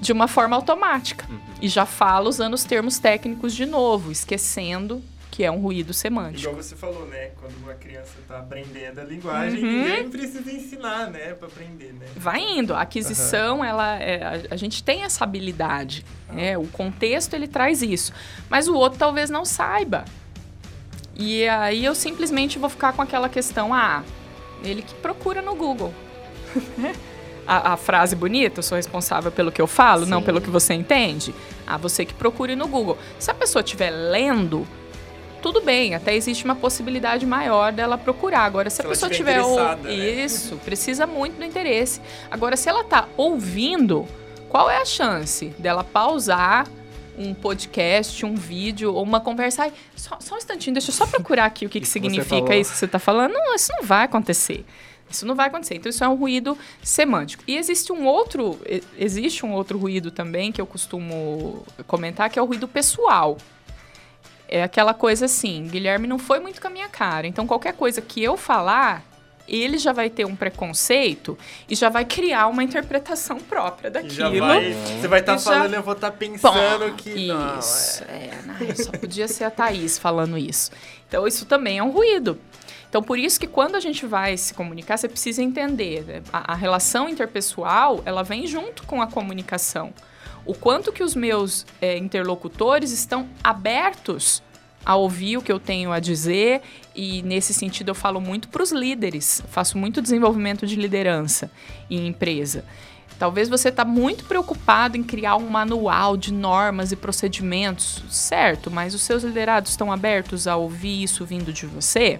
de uma forma automática. E já fala usando os termos técnicos de novo, esquecendo que é um ruído semântico. Igual você falou, né? Quando uma criança tá aprendendo a linguagem, Uhum. ninguém precisa ensinar, né? Pra aprender, né? vai indo. A aquisição, ela, é, a, gente tem essa habilidade. né? O contexto ele traz isso, mas o outro talvez não saiba. E aí eu simplesmente vou ficar com aquela questão, ah, ele que procura no Google. a, a frase bonita, eu sou responsável pelo que eu falo, não Sim. pelo que você entende. Ah, você que procure no Google. Se a pessoa estiver lendo, tudo bem, até existe uma possibilidade maior dela procurar. Agora, se, Se a pessoa tiver. ou- né? Isso, precisa muito do interesse. Agora, se ela tá ouvindo, qual é a chance dela pausar um podcast, um vídeo ou uma conversa? Ai, só, só um instantinho, deixa eu só procurar aqui o que, que significa isso que você tá falando. Não, isso não vai acontecer. Isso não vai acontecer. Então, isso é um ruído semântico. E existe um outro, existe um outro ruído também que eu costumo comentar, que é o ruído pessoal. É aquela coisa assim, Guilherme não foi muito com a minha cara. Então, qualquer coisa que eu falar, ele já vai ter um preconceito e já vai criar uma interpretação própria daquilo. Vai, você vai estar tá falando, já... eu vou estar tá pensando que. Isso, não, é, é não, só podia ser a Thaís falando isso. Então, isso também é um ruído. Então, por isso que quando a gente vai se comunicar, você precisa entender né? a, a, relação interpessoal, ela vem junto com a comunicação. O quanto que os meus é, interlocutores estão abertos a ouvir o que eu tenho a dizer e nesse sentido eu falo muito para os líderes, faço muito desenvolvimento de liderança em empresa. Talvez você está muito preocupado em criar um manual de normas e procedimentos, certo? Mas os seus liderados estão abertos a ouvir isso vindo de você?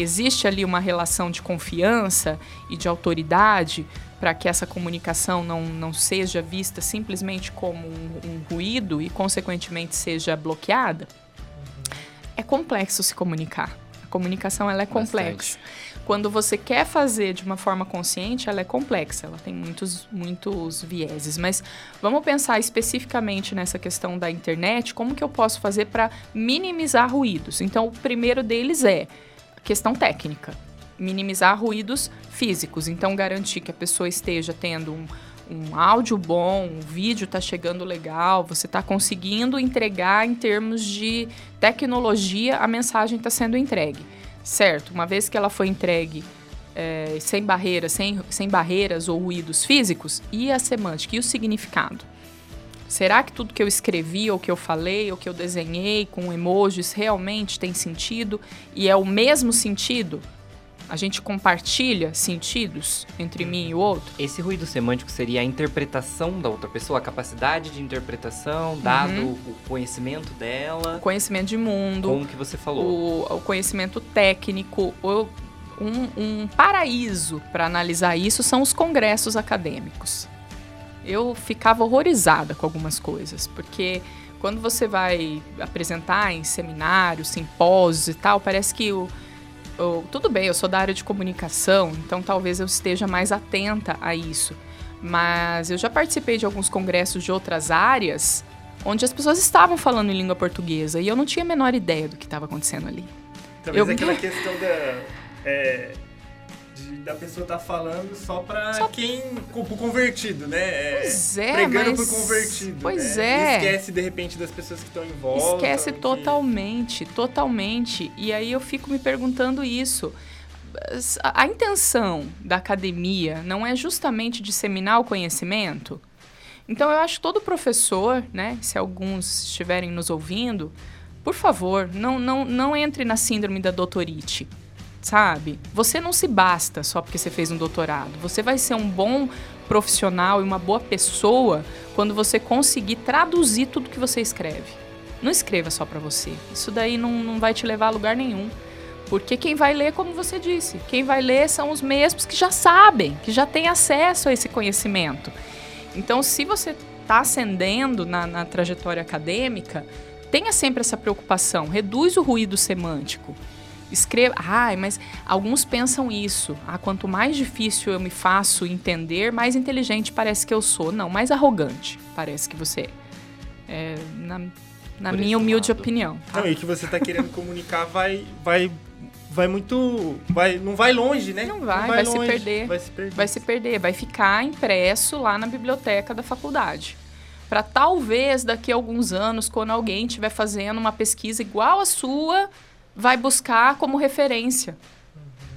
existe ali uma relação de confiança e de autoridade para que essa comunicação não, não seja vista simplesmente como um, um ruído e, consequentemente, seja bloqueada? É complexo se comunicar. A comunicação ela é complexa. Bastante. Quando você quer fazer de uma forma consciente, ela é complexa, ela tem muitos, muitos vieses. Mas vamos pensar especificamente nessa questão da internet, como que eu posso fazer para minimizar ruídos? Então, o primeiro deles é questão técnica. Minimizar ruídos físicos. Então, garantir que a pessoa esteja tendo um, um áudio bom, um vídeo está chegando legal, você está conseguindo entregar em termos de tecnologia, a mensagem está sendo entregue. Certo, uma vez que ela foi entregue é, sem barreiras, sem, sem barreiras ou ruídos físicos, e a semântica, e o significado? Será que tudo que eu escrevi, ou que eu falei, ou que eu desenhei com emojis realmente tem sentido e é o mesmo sentido? A gente compartilha sentidos entre mim e o outro? Esse ruído semântico seria a interpretação da outra pessoa, a capacidade de interpretação, dado uhum. o conhecimento dela. O conhecimento de mundo. Como que você falou. O, o conhecimento técnico. O, um, um paraíso para analisar isso são os congressos acadêmicos eu ficava horrorizada com algumas coisas, porque quando você vai apresentar em seminários, simpósios e tal, parece que o, o, tudo bem, eu sou da área de comunicação, então talvez eu esteja mais atenta a isso. Mas eu já participei de alguns congressos de outras áreas onde as pessoas estavam falando em língua portuguesa e eu não tinha a menor ideia do que estava acontecendo ali. Talvez eu... aquela questão da. É de, da pessoa estar tá falando só para só... quem. pro convertido, né? É, pois é, Pregando mas... pro convertido. Pois né? é. E esquece de repente das pessoas que estão em volta. Esquece totalmente, que... totalmente. E aí eu fico me perguntando isso. A, a intenção da academia não é justamente disseminar o conhecimento? Então eu acho que todo professor, né, se alguns estiverem nos ouvindo, por favor, não, não, não entre na síndrome da doutorite sabe? Você não se basta só porque você fez um doutorado. Você vai ser um bom profissional e uma boa pessoa quando você conseguir traduzir tudo que você escreve. Não escreva só para você. Isso daí não, não vai te levar a lugar nenhum. Porque quem vai ler, como você disse, quem vai ler são os mesmos que já sabem, que já têm acesso a esse conhecimento. Então, se você está ascendendo na, na trajetória acadêmica, tenha sempre essa preocupação, reduz o ruído semântico escreva. Ai, mas alguns pensam isso. Ah, quanto mais difícil eu me faço entender, mais inteligente parece que eu sou. Não, mais arrogante parece que você é. é na, na minha humilde lado. opinião. Tá? Não, e que você está querendo comunicar vai, vai vai muito. Vai, não vai longe, né? Não vai, não vai, vai se perder. Vai se perder. Vai se perder, vai ficar impresso lá na biblioteca da faculdade. Para talvez daqui a alguns anos, quando alguém estiver fazendo uma pesquisa igual a sua, vai buscar como referência.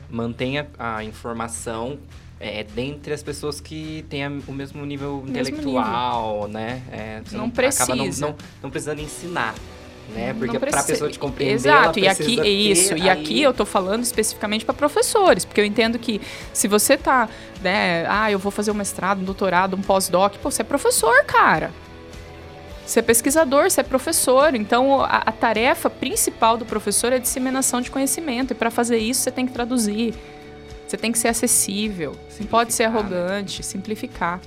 Mantenha a informação é, dentre as pessoas que têm o mesmo nível mesmo intelectual, nível. né? É, não, não precisa. Não, não, não, precisando ensinar. Né? Porque para a pessoa te compreender, Exato, e aqui isso, e aqui eu tô falando especificamente para professores, porque eu entendo que se você tá, né, ah, eu vou fazer um mestrado, um doutorado, um pós-doc, pô, você é professor, cara. Você é pesquisador, você é professor, então a, a tarefa principal do professor é a disseminação de conhecimento. E para fazer isso, você tem que traduzir, você tem que ser acessível, não pode ser né? arrogante, simplificar.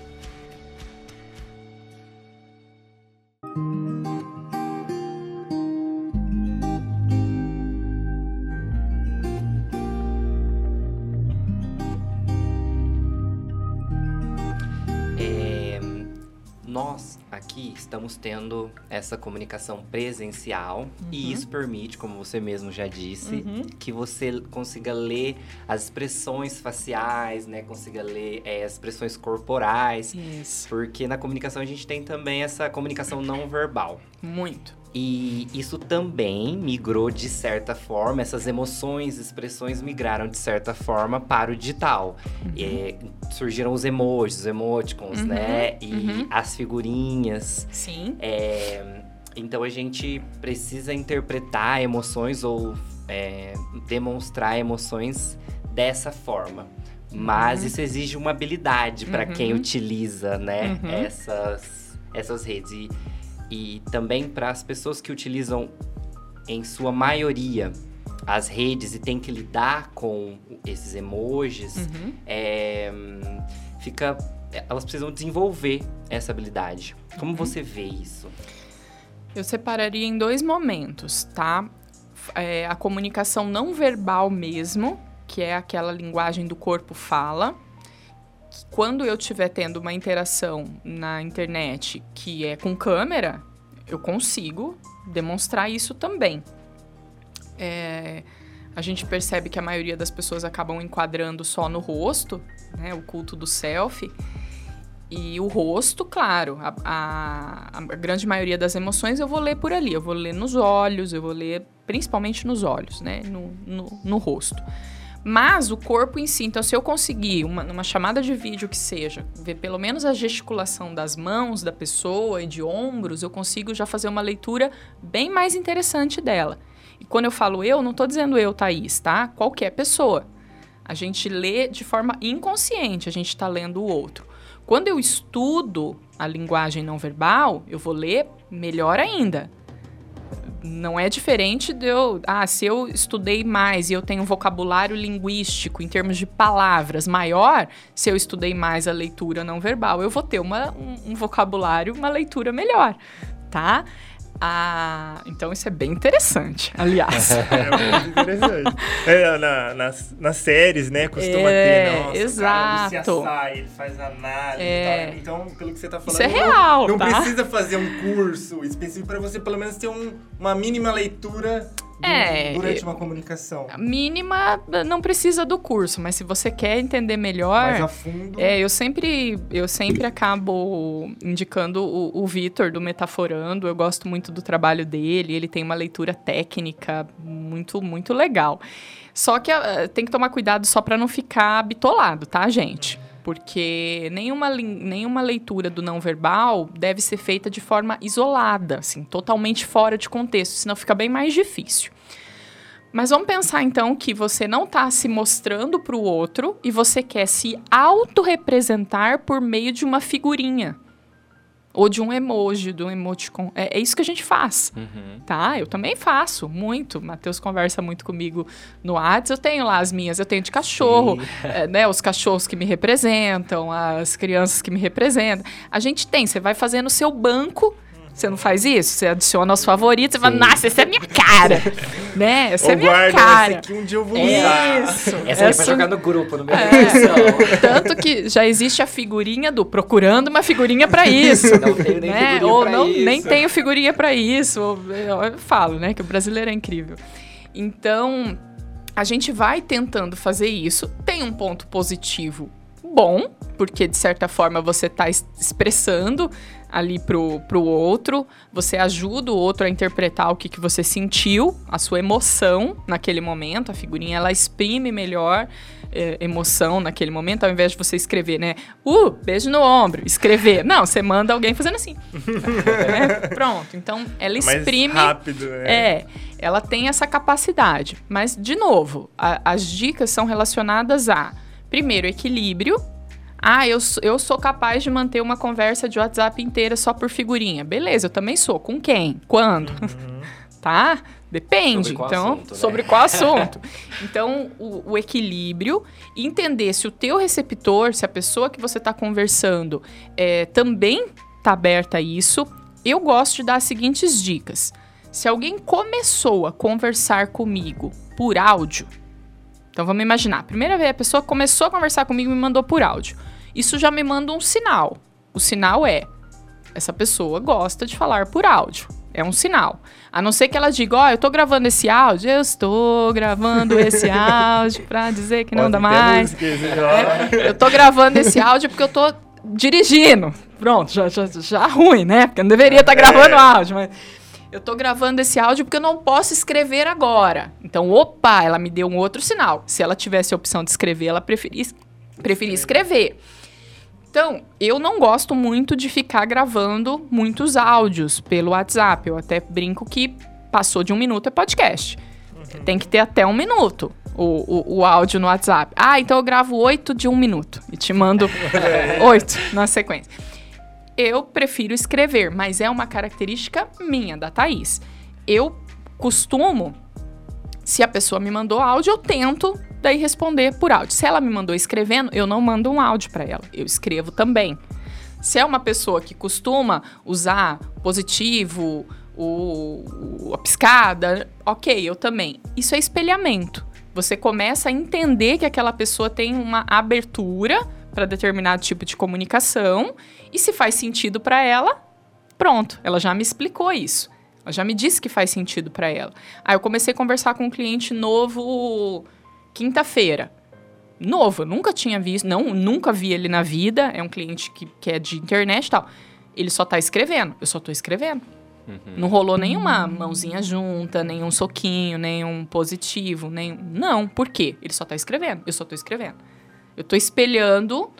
Estamos tendo essa comunicação presencial e isso permite, como você mesmo já disse, Uhum. que você consiga ler as expressões faciais, né? Consiga ler é, as expressões corporais. Isso. Porque na comunicação a gente tem também essa comunicação não verbal. Muito. E isso também migrou de certa forma, essas emoções, expressões migraram de certa forma para o digital. É, surgiram os emojis, os emoticons, Uhum, né? E uhum. as figurinhas. Sim. É, então a gente precisa interpretar emoções ou é, demonstrar emoções dessa forma. Mas isso exige uma habilidade para Uhum. quem utiliza, né, Uhum. essas, essas redes. E, e também para as pessoas que utilizam, em sua maioria, as redes e tem que lidar com esses emojis, Uhum. é, fica. Elas precisam desenvolver essa habilidade. Como você vê isso? Eu separaria em dois momentos, tá? É, a comunicação não verbal mesmo, que é aquela linguagem do corpo fala. Quando eu estiver tendo uma interação na internet que é com câmera, eu consigo demonstrar isso também. É, a gente percebe que a maioria das pessoas acabam enquadrando só no rosto, né? O culto do selfie. E o rosto, claro, a, a- a grande maioria das emoções eu vou ler por ali. Eu vou ler nos olhos, eu vou ler principalmente nos olhos, né? No, no, no rosto. Mas o corpo em si, então se eu conseguir, uma, numa chamada de vídeo que seja, ver pelo menos a gesticulação das mãos da pessoa e de ombros, eu consigo já fazer uma leitura bem mais interessante dela. E quando eu falo eu, não tô dizendo eu, Thaís, tá? Qualquer pessoa. A gente lê de forma inconsciente, a gente está lendo o outro. Quando eu estudo a linguagem não verbal, eu vou ler melhor ainda. Não é diferente de eu. Ah, se eu estudei mais e eu tenho um vocabulário linguístico em termos de palavras maior, se eu estudei mais a leitura não verbal, eu vou ter uma, um, um vocabulário, uma leitura melhor, tá? Ah, então isso é bem interessante, aliás. É muito interessante. É, na- nas, nas séries, né, costuma É, ter, nossa, exato. cara do CSI, ele faz análise É. e tal. Então, pelo que você tá falando, Isso é não- real, não, tá? precisa fazer um curso específico para você pelo menos ter um- uma mínima leitura É, durante uma comunicação. Mínima não precisa do curso, mas se você quer entender melhor. Mais a fundo. É, eu sempre, eu sempre acabo indicando o, o Vitor do Metaforando. Eu gosto muito do trabalho dele. Ele tem uma leitura técnica muito, muito legal. Só que ah, tem que tomar cuidado só para não ficar bitolado, tá, gente? Porque nenhuma, nenhuma leitura do não verbal deve ser feita de forma isolada, assim, totalmente fora de contexto, senão fica bem mais difícil. Mas vamos pensar então que você não está se mostrando para o outro e você quer se autorrepresentar por meio de uma figurinha. Ou de um emoji, de um emoticon. É, é isso que a gente faz, Uhum. tá? Eu também faço, muito. Matheus conversa muito comigo no WhatsApp. Eu tenho lá as minhas, eu tenho de cachorro, é, né? Os cachorros que me representam, as crianças que me representam. A gente tem, você vai fazendo o seu banco. Você não faz isso? Você adiciona os favoritos e fala, nossa, essa é a minha cara. né? Essa é a Ou minha guarda, cara. esse aqui um dia eu vou usar. Isso. Essa aí vai jogar no grupo, no meio da É. Tanto que já existe a figurinha do procurando uma figurinha pra isso. Não tenho nem né? figurinha Ou pra não, isso. nem tenho figurinha pra isso. Ou- Eu, eu falo, né, que o brasileiro é incrível. Então, a gente vai tentando fazer isso. Tem um ponto positivo bom, porque de certa forma você está expressando ali pro, pro outro, você ajuda o outro a interpretar o que, que você sentiu, a sua emoção naquele momento, a figurinha ela exprime melhor é, emoção naquele momento, ao invés de você escrever, né? Uh, beijo no ombro, escrever. Não, você manda alguém fazendo assim. É, pronto. Então, ela Mais exprime. rápido, né? É, ela tem essa capacidade. Mas, de novo, a- as dicas são relacionadas a, primeiro, equilíbrio. Ah, eu, sou- eu sou capaz de manter uma conversa de WhatsApp inteira só por figurinha. Beleza, eu também sou. Com quem? Quando? tá? Depende. Sobre qual então, assunto, né? sobre qual assunto. Então, o, o equilíbrio, entender se o teu receptor, se a pessoa que você está conversando é, também está aberta a isso. Eu gosto de dar as seguintes dicas. Se alguém começou a conversar comigo por áudio, então vamos imaginar, primeira vez a pessoa começou a conversar comigo e me mandou por áudio. Isso já me manda um sinal. O sinal é: essa pessoa gosta de falar por áudio. É um sinal. A não ser que ela diga, ó, oh, eu tô gravando esse áudio, eu estou gravando esse áudio pra dizer que não dá mais. É, eu tô gravando esse áudio porque eu tô dirigindo. Pronto, já, já, já ruim, né? Porque eu não deveria estar tá gravando é. áudio, mas eu tô gravando esse áudio porque eu não posso escrever agora. Então, opa, ela me deu um outro sinal. Se ela tivesse a opção de escrever, ela preferia, preferia escrever. Então, eu não gosto muito de ficar gravando muitos áudios pelo WhatsApp. Eu até brinco que passou de um minuto é podcast. Uhum. Tem que ter até um minuto o, o, o, áudio no WhatsApp. Ah, então eu gravo oito de um minuto e te mando oito na sequência. Eu prefiro escrever, mas é uma característica minha, da Thaís. Eu costumo, se a pessoa me mandou áudio, eu tento daí responder por áudio. Se ela me mandou escrevendo, eu não mando um áudio para ela, eu escrevo também. Se é uma pessoa que costuma usar positivo, o, a piscada, ok, eu também. Isso é espelhamento. Você começa a entender que aquela pessoa tem uma abertura para determinado tipo de comunicação e se faz sentido para ela, pronto, ela já me explicou isso. Ela já me disse que faz sentido para ela. Aí eu comecei a conversar com um cliente novo quinta-feira. Novo, eu nunca tinha visto, não, nunca vi ele na vida. É um cliente que, que é de internet e tal. Ele só tá escrevendo, eu só tô escrevendo. Uhum. Não rolou nenhuma mãozinha junta, nenhum soquinho, nenhum positivo, nem Não, por quê? Ele só tá escrevendo, eu só tô escrevendo. Eu tô espelhando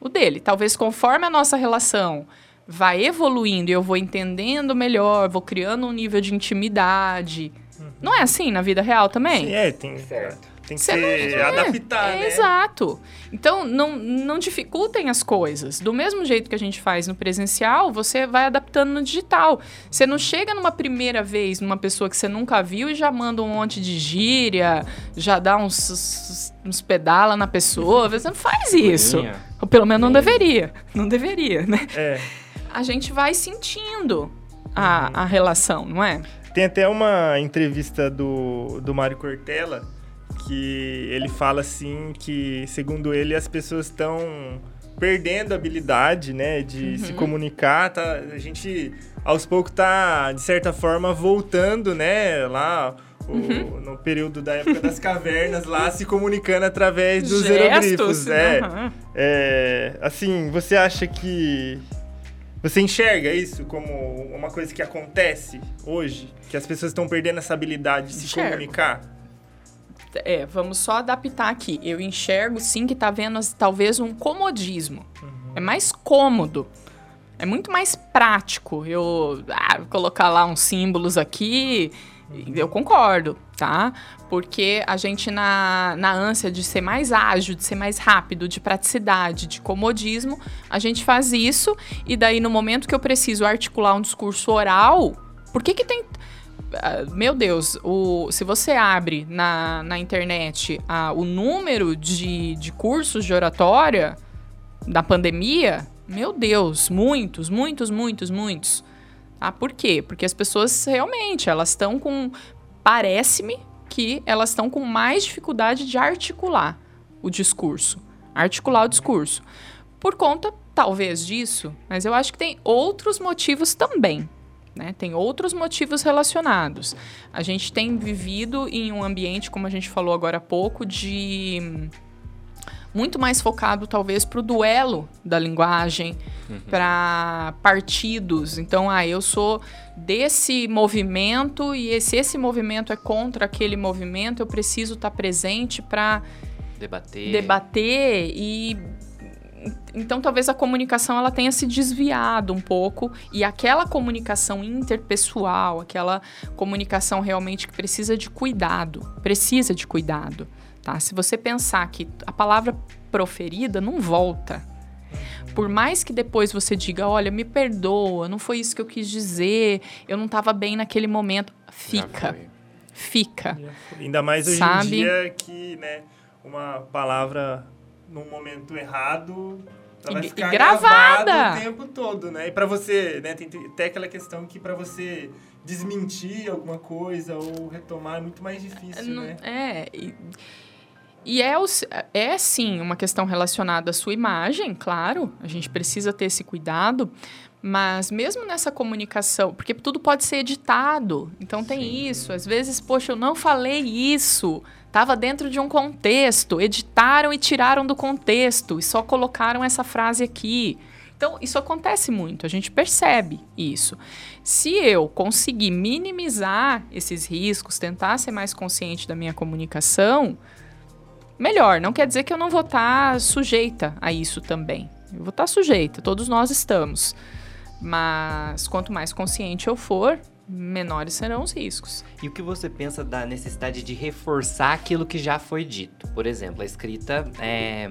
o dele. Talvez conforme a nossa relação vai evoluindo e eu vou entendendo melhor, vou criando um nível de intimidade. Uhum. Não é assim na vida real também? Sim, é, tem. Certo. Tem que Você ser não, adaptar, é, né? Exato. Então, não, não dificultem as coisas. Do mesmo jeito que a gente faz no presencial, você vai adaptando no digital. Você não chega numa primeira vez numa pessoa que você nunca viu e já manda um monte de gíria, já dá uns, uns pedala na pessoa. Você não faz isso. Ou pelo menos não deveria. Não deveria, né? É. A gente vai sentindo a, a relação, não é? Tem até uma entrevista do, do Mário Cortella que ele fala assim que, segundo ele, as pessoas estão perdendo a habilidade, né, de uhum. se comunicar, tá? A gente aos poucos tá de certa forma voltando, né, lá o, uhum. no período da época das cavernas lá se comunicando através dos Gestos, hieroglifos, é, uhum. é. Assim, você acha que você enxerga isso como uma coisa que acontece hoje, que as pessoas estão perdendo essa habilidade de se Enxergo. comunicar? É, vamos só adaptar aqui. Eu enxergo sim que tá vendo talvez um comodismo. Uhum. É mais cômodo. É muito mais prático eu ah, colocar lá uns símbolos aqui. Uhum. Eu concordo, tá? Porque a gente, na, na ânsia de ser mais ágil, de ser mais rápido, de praticidade, de comodismo, a gente faz isso. E daí, no momento que eu preciso articular um discurso oral, por que, que tem meu Deus, o, se você abre na, na internet a, o número de, de cursos de oratória da pandemia, meu Deus, muitos, muitos, muitos, muitos. Ah, por quê? Porque as pessoas realmente, elas estão com. Parece-me que elas estão com mais dificuldade de articular o discurso. Articular o discurso. Por conta, talvez, disso, mas eu acho que tem outros motivos também. Né? Tem outros motivos relacionados. A gente tem vivido em um ambiente, como a gente falou agora há pouco, de muito mais focado talvez para o duelo da linguagem, uhum. para partidos. Então, ah, eu sou desse movimento e se esse movimento é contra aquele movimento, eu preciso estar tá presente para debater. debater e então talvez a comunicação ela tenha se desviado um pouco e aquela comunicação interpessoal, aquela comunicação realmente que precisa de cuidado, precisa de cuidado, tá? Se você pensar que a palavra proferida não volta, por mais que depois você diga, olha, me perdoa, não foi isso que eu quis dizer, eu não estava bem naquele momento, fica. Fica. Ainda mais hoje Sabe? em dia que, né, uma palavra num momento errado, ela vai ficar gravada. gravada o tempo todo, né? E para você, né, tem até aquela questão que para você desmentir alguma coisa ou retomar é muito mais difícil, Não, né? É, e, E é, o, é sim uma questão relacionada à sua imagem, claro, a gente precisa ter esse cuidado, mas mesmo nessa comunicação, porque tudo pode ser editado, então tem sim. isso. Às vezes, poxa, eu não falei isso, estava dentro de um contexto, editaram e tiraram do contexto e só colocaram essa frase aqui. Então, isso acontece muito, a gente percebe isso. Se eu conseguir minimizar esses riscos, tentar ser mais consciente da minha comunicação, melhor. Não quer dizer que eu não vou estar tá sujeita a isso também. Eu vou estar tá sujeita, todos nós estamos. Mas quanto mais consciente eu for, menores serão os riscos. E o que você pensa da necessidade de reforçar aquilo que já foi dito? Por exemplo, a escrita é,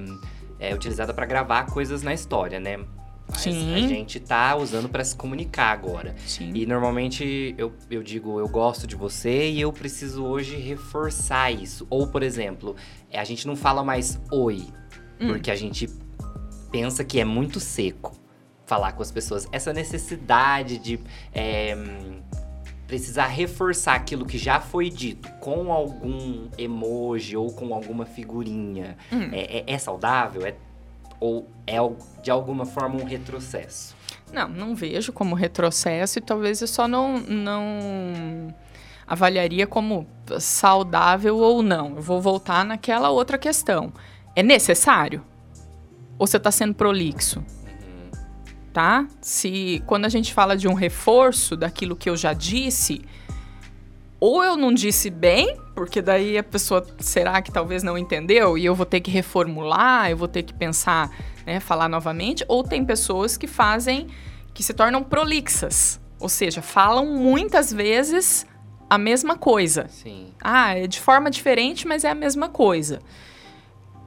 é utilizada para gravar coisas na história, né? Mas Sim. a gente tá usando para se comunicar agora. Sim. E normalmente eu, eu digo, eu gosto de você e eu preciso hoje reforçar isso. Ou, por exemplo, é, a gente não fala mais oi, hum. porque a gente pensa que é muito seco falar com as pessoas. Essa necessidade de é, precisar reforçar aquilo que já foi dito com algum emoji ou com alguma figurinha hum. é, é, é saudável? É ou é de alguma forma um retrocesso? Não, não vejo como retrocesso e talvez eu só não, não avaliaria como saudável ou não. Eu vou voltar naquela outra questão. É necessário? Ou você está sendo prolixo? Tá? Se quando a gente fala de um reforço daquilo que eu já disse, ou eu não disse bem, porque daí a pessoa será que talvez não entendeu e eu vou ter que reformular, eu vou ter que pensar, né, falar novamente, ou tem pessoas que fazem que se tornam prolixas, ou seja, falam muitas vezes a mesma coisa. Sim. Ah, é de forma diferente, mas é a mesma coisa.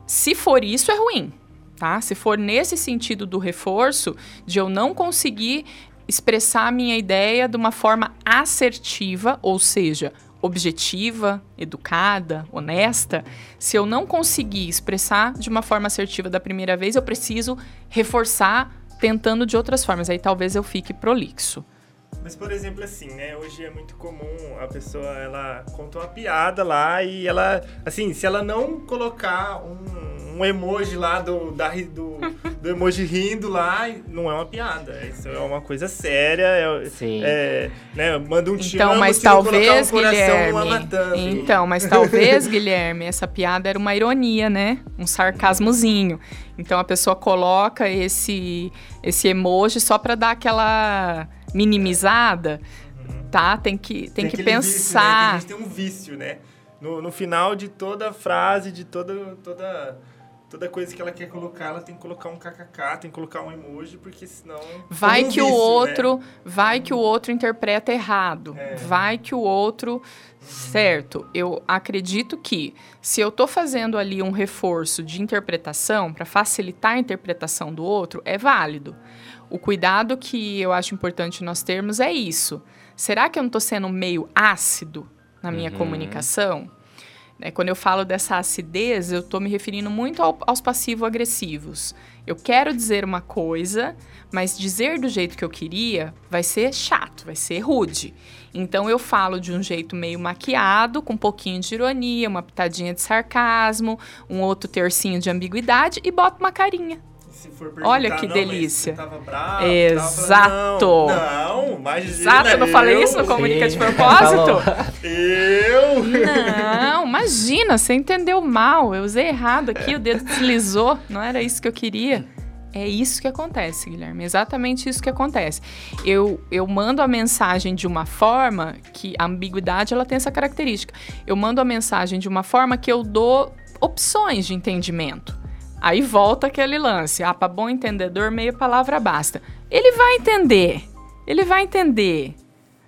Se for isso, é ruim, tá? Se for nesse sentido do reforço, de eu não conseguir expressar a minha ideia de uma forma assertiva, ou seja, objetiva, educada, honesta, se eu não conseguir expressar de uma forma assertiva da primeira vez, eu preciso reforçar tentando de outras formas. Aí talvez eu fique prolixo. Mas, por exemplo, assim, né? Hoje é muito comum a pessoa, ela conta uma piada lá e ela, assim, se ela não colocar um, um emoji lá do, da, do, do emoji rindo lá, não é uma piada. Isso é uma coisa séria. É, Sim. É, né, manda um tiro. Então, mas talvez, um Guilherme. Então, mas talvez, Guilherme, essa piada era uma ironia, né? Um sarcasmozinho. Então a pessoa coloca esse, esse emoji só para dar aquela minimizada, tá? Tem que, tem, tem que pensar. Vício, né? A gente tem um vício, né? No, no final de toda frase, de toda, toda, toda coisa que ela quer colocar, ela tem que colocar um kkk, tem que colocar um emoji, porque senão... Vai que vício, o outro, né? vai que o outro interpreta errado. É. Vai que o outro... Certo, eu acredito que se eu estou fazendo ali um reforço de interpretação para facilitar a interpretação do outro, é válido. O cuidado que eu acho importante nós termos é isso. Será que eu não estou sendo meio ácido na minha uhum. comunicação? É, quando eu falo dessa acidez, eu estou me referindo muito ao, aos passivo-agressivos. Eu quero dizer uma coisa, mas dizer do jeito que eu queria vai ser chato, vai ser rude. Então eu falo de um jeito meio maquiado, com um pouquinho de ironia, uma pitadinha de sarcasmo, um outro tercinho de ambiguidade e boto uma carinha Olha que não, delícia. Tava bravo, Exato. Tava, não, não, imagina. Exato, eu não falei isso no Comunica de Propósito? eu? Não, imagina, você entendeu mal. Eu usei errado aqui, o dedo deslizou. Não era isso que eu queria. É isso que acontece, Guilherme. Exatamente isso que acontece. Eu, eu mando a mensagem de uma forma que a ambiguidade ela tem essa característica. Eu mando a mensagem de uma forma que eu dou opções de entendimento. Aí volta aquele lance. Ah, para bom entendedor, meia palavra basta. Ele vai entender. Ele vai entender.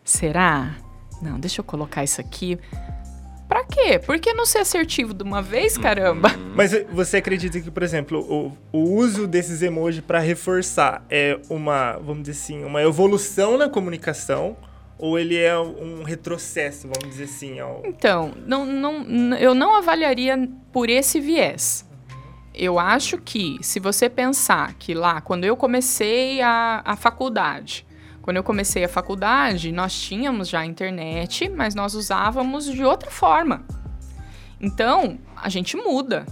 Será? Não, deixa eu colocar isso aqui. Pra quê? Por que não ser assertivo de uma vez, uhum. caramba? Mas você acredita que, por exemplo, o, o uso desses emojis para reforçar é uma, vamos dizer assim, uma evolução na comunicação? Ou ele é um retrocesso, vamos dizer assim? Ao... Então, não, não, eu não avaliaria por esse viés eu acho que se você pensar que lá, quando eu comecei a, a faculdade, quando eu comecei a faculdade, nós tínhamos já internet, mas nós usávamos de outra forma. Então, a gente muda,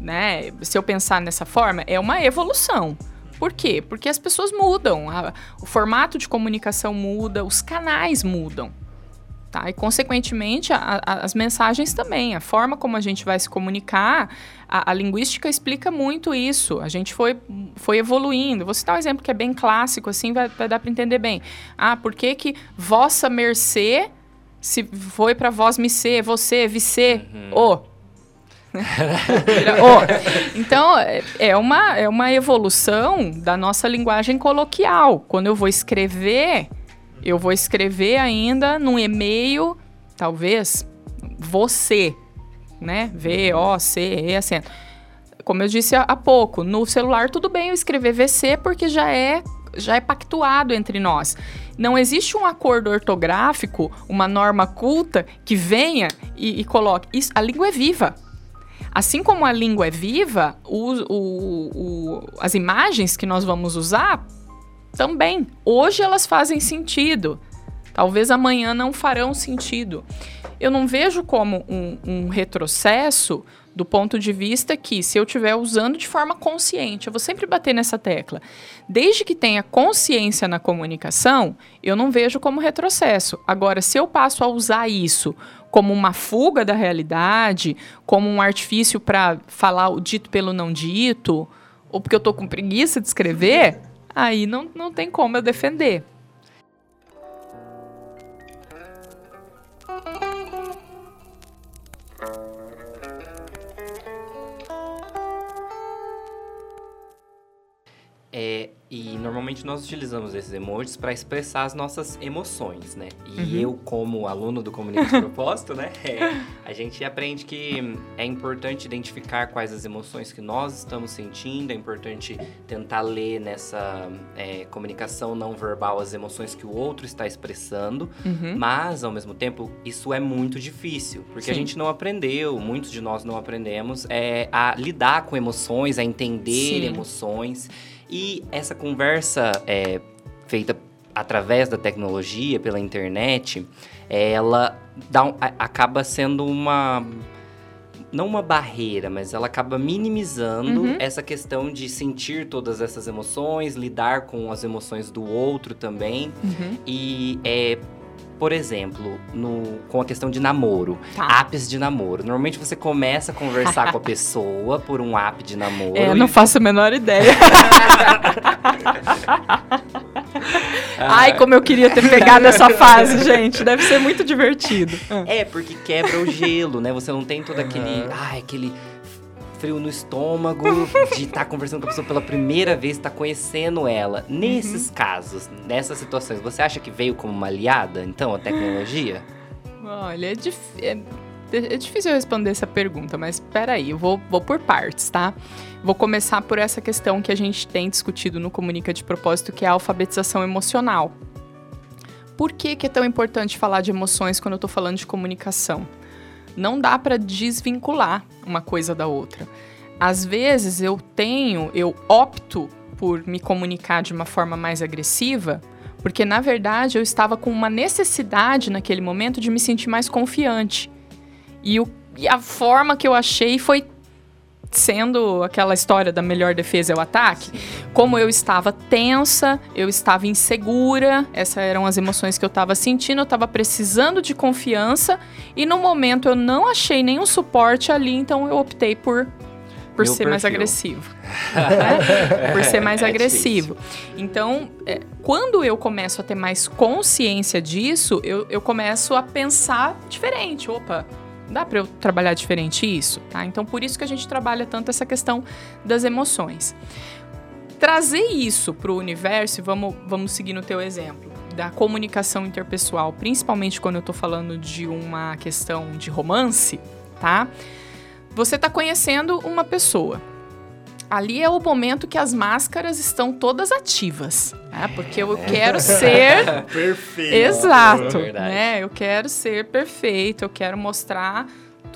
né? Se eu pensar nessa forma, é uma evolução. Por quê? Porque as pessoas mudam, a, o formato de comunicação muda, os canais mudam. Tá? E, consequentemente, a, a, as mensagens também, a forma como a gente vai se comunicar, a, a, linguística explica muito isso. A gente foi, foi evoluindo. Vou citar um exemplo que é bem clássico, assim vai, vai dar para entender bem. Ah, por que que vossa mercê se foi para vós me ser, você, vice, uhum. o. oh, então, é, é uma, é uma evolução da nossa linguagem coloquial. Quando eu vou escrever, eu vou escrever ainda num e-mail, talvez, você, né? V-O-C-E, acento. Como eu disse há pouco, no celular tudo bem eu escrever VC porque já é já é pactuado entre nós. Não existe um acordo ortográfico, uma norma culta que venha e, e coloque. Isso, a língua é viva. Assim como a língua é viva, o, o, o, as imagens que nós vamos usar também. Hoje elas fazem sentido. Talvez amanhã não farão sentido. Eu não vejo como um, um retrocesso do ponto de vista que, se eu estiver usando de forma consciente, eu vou sempre bater nessa tecla. Desde que tenha consciência na comunicação, eu não vejo como retrocesso. Agora, se eu passo a usar isso como uma fuga da realidade, como um artifício para falar o dito pelo não dito, ou porque eu estou com preguiça de escrever, aí não, não tem como eu defender. É, e normalmente nós utilizamos esses emojis para expressar as nossas emoções, né? E uhum. eu, como aluno do Comunicante de Propósito, né? É, a gente aprende que é importante identificar quais as emoções que nós estamos sentindo, é importante tentar ler nessa é, comunicação não verbal as emoções que o outro está expressando, uhum. mas, ao mesmo tempo, isso é muito difícil, porque Sim. a gente não aprendeu, muitos de nós não aprendemos é, a lidar com emoções, a entender Sim. emoções. E essa conversa é, feita através da tecnologia, pela internet, ela dá acaba sendo uma não uma barreira, mas ela acaba minimizando uhum. essa questão de sentir todas essas emoções, lidar com as emoções do outro também. Uhum. E é, por exemplo, no, com a questão de namoro, tá. apps de namoro. Normalmente você começa a conversar com a pessoa por um app de namoro. É, e... não faço a menor ideia. Ai, como eu queria ter pegado essa fase, gente. Deve ser muito divertido. É, porque quebra o gelo, né? Você não tem todo aquele. Ai, aquele frio no estômago, de estar tá conversando com a pessoa pela primeira vez, estar tá conhecendo ela. Nesses uhum. casos, nessas situações, você acha que veio como uma aliada, então, a tecnologia? Olha, é, dif é, é difícil responder essa pergunta, mas peraí, eu vou, vou por partes, tá? Vou começar por essa questão que a gente tem discutido no Comunica de Propósito, que é a alfabetização emocional. Por que, que é tão importante falar de emoções quando eu estou falando de comunicação? Não dá para desvincular uma coisa da outra. Às vezes eu tenho, eu opto por me comunicar de uma forma mais agressiva, porque na verdade eu estava com uma necessidade naquele momento de me sentir mais confiante. E, o, e a forma que eu achei foi sendo aquela história da melhor defesa é o ataque, como eu estava tensa, eu estava insegura, essas eram as emoções que eu estava sentindo, eu estava precisando de confiança e no momento eu não achei nenhum suporte ali, então eu optei por por Meu ser perfil. mais agressivo. né? Por ser mais é agressivo. Difícil. Então, é, quando eu começo a ter mais consciência disso, eu, eu começo a pensar diferente. Opa, Dá para eu trabalhar diferente isso, tá? Então por isso que a gente trabalha tanto essa questão das emoções. Trazer isso para o universo, vamos, vamos seguir no teu exemplo, da comunicação interpessoal, principalmente quando eu estou falando de uma questão de romance, tá? Você está conhecendo uma pessoa, ali é o momento que as máscaras estão todas ativas, né? Porque eu quero ser perfeito. Exato, é né? Eu quero ser perfeito, eu quero mostrar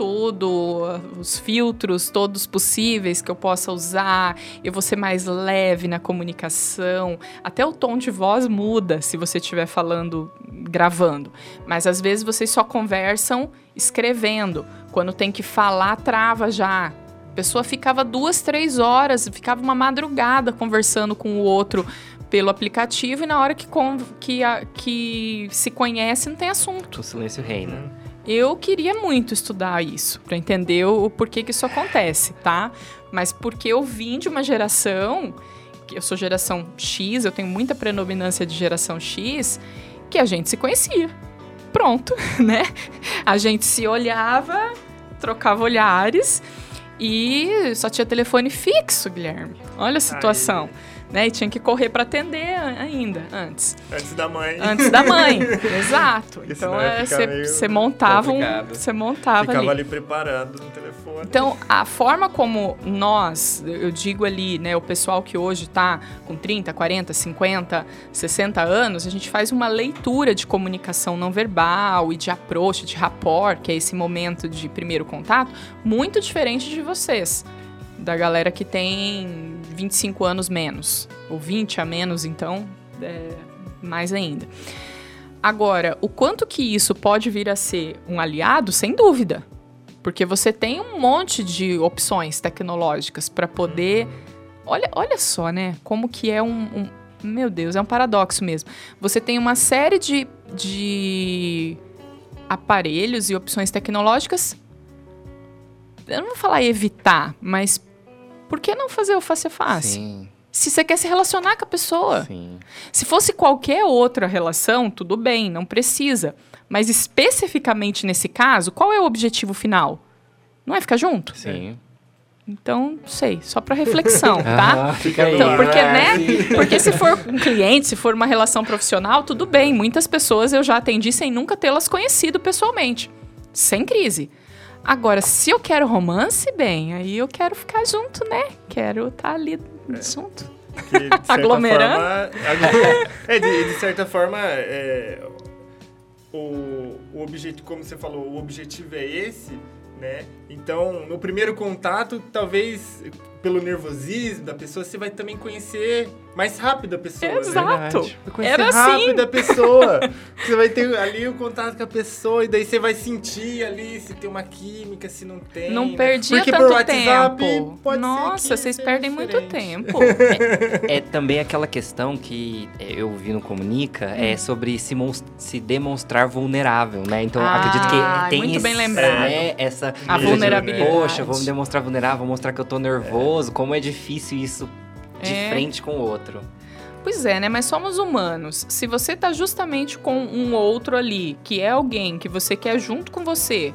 tudo, os filtros todos possíveis que eu possa usar, eu vou ser mais leve na comunicação. Até o tom de voz muda se você estiver falando, gravando. Mas às vezes vocês só conversam escrevendo. Quando tem que falar, trava já. A pessoa ficava duas, três horas, ficava uma madrugada conversando com o outro pelo aplicativo e na hora que, que, a, que se conhece não tem assunto. O silêncio reina. Eu queria muito estudar isso, para entender o porquê que isso acontece, tá? Mas porque eu vim de uma geração, eu sou geração X, eu tenho muita predominância de geração X, que a gente se conhecia. Pronto, né? A gente se olhava, trocava olhares e só tinha telefone fixo, Guilherme. Olha a situação. Aí né? E tinha que correr para atender ainda, antes. Antes da mãe. Antes da mãe, exato. então você é, montava você montava Ficava ali. ali preparando no telefone. Então, a forma como nós, eu digo ali, né, o pessoal que hoje está com 30, 40, 50, 60 anos, a gente faz uma leitura de comunicação não verbal e de approach, de rapport, que é esse momento de primeiro contato, muito diferente de vocês da galera que tem 25 anos menos, ou 20 a menos, então, é, mais ainda. Agora, o quanto que isso pode vir a ser um aliado, sem dúvida. Porque você tem um monte de opções tecnológicas para poder. Olha, olha só, né? Como que é um, um, Meu Deus, é um paradoxo mesmo. Você tem uma série de, de aparelhos e opções tecnológicas. Eu não vou falar evitar, mas por que não fazer o face a face? Sim. Se você quer se relacionar com a pessoa. Sim. Se fosse qualquer outra relação, tudo bem, não precisa. Mas especificamente nesse caso, qual é o objetivo final? Não é ficar junto? Sim. Então, sei, só para reflexão, tá? Ah, fica aí. Então, porque, né? Porque se for um cliente, se for uma relação profissional, tudo bem. Muitas pessoas eu já atendi sem nunca tê-las conhecido pessoalmente. Sem crise. Agora, se eu quero romance, bem, aí eu quero ficar junto, né? Quero estar tá ali é. junto. Aglomerando. Forma, é, de, de, certa forma, é, o, o objetivo, como você falou, o objetivo é esse, né? Então, no primeiro contato, talvez pelo nervosismo da pessoa, você vai também conhecer mais rápido a pessoa. Né? Exato. Né? Era rápido assim. a pessoa. você vai ter ali o contato com a pessoa e daí você vai sentir ali se tem uma química, se não tem. Não perdia Porque tanto por WhatsApp, tempo. Pode Nossa, vocês perdem diferente. muito tempo. é, é, também aquela questão que eu vi no Comunica, hum. é sobre se, se demonstrar vulnerável, né? Então, ah, acredito que tem muito esse, bem lembrado. Né, essa a vulnerabilidade. Poxa, vou me demonstrar vulnerável, vou mostrar que eu tô nervoso, como é difícil isso de é. frente com o outro. Pois é, né? Mas somos humanos. Se você tá justamente com um outro ali, que é alguém que você quer junto com você,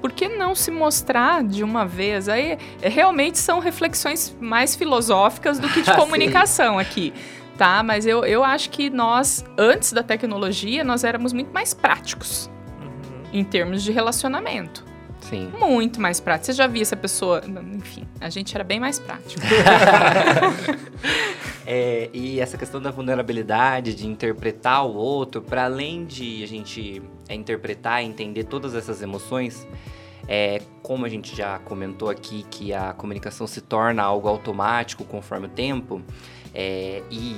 por que não se mostrar de uma vez? Aí é, realmente são reflexões mais filosóficas do que de comunicação aqui. Tá, mas eu, eu acho que nós, antes da tecnologia, nós éramos muito mais práticos uhum. em termos de relacionamento. Sim. Muito mais prático. Você já viu essa pessoa. Enfim, a gente era bem mais prático. é, e essa questão da vulnerabilidade, de interpretar o outro, para além de a gente é, interpretar e entender todas essas emoções, é, como a gente já comentou aqui, que a comunicação se torna algo automático conforme o tempo, é, e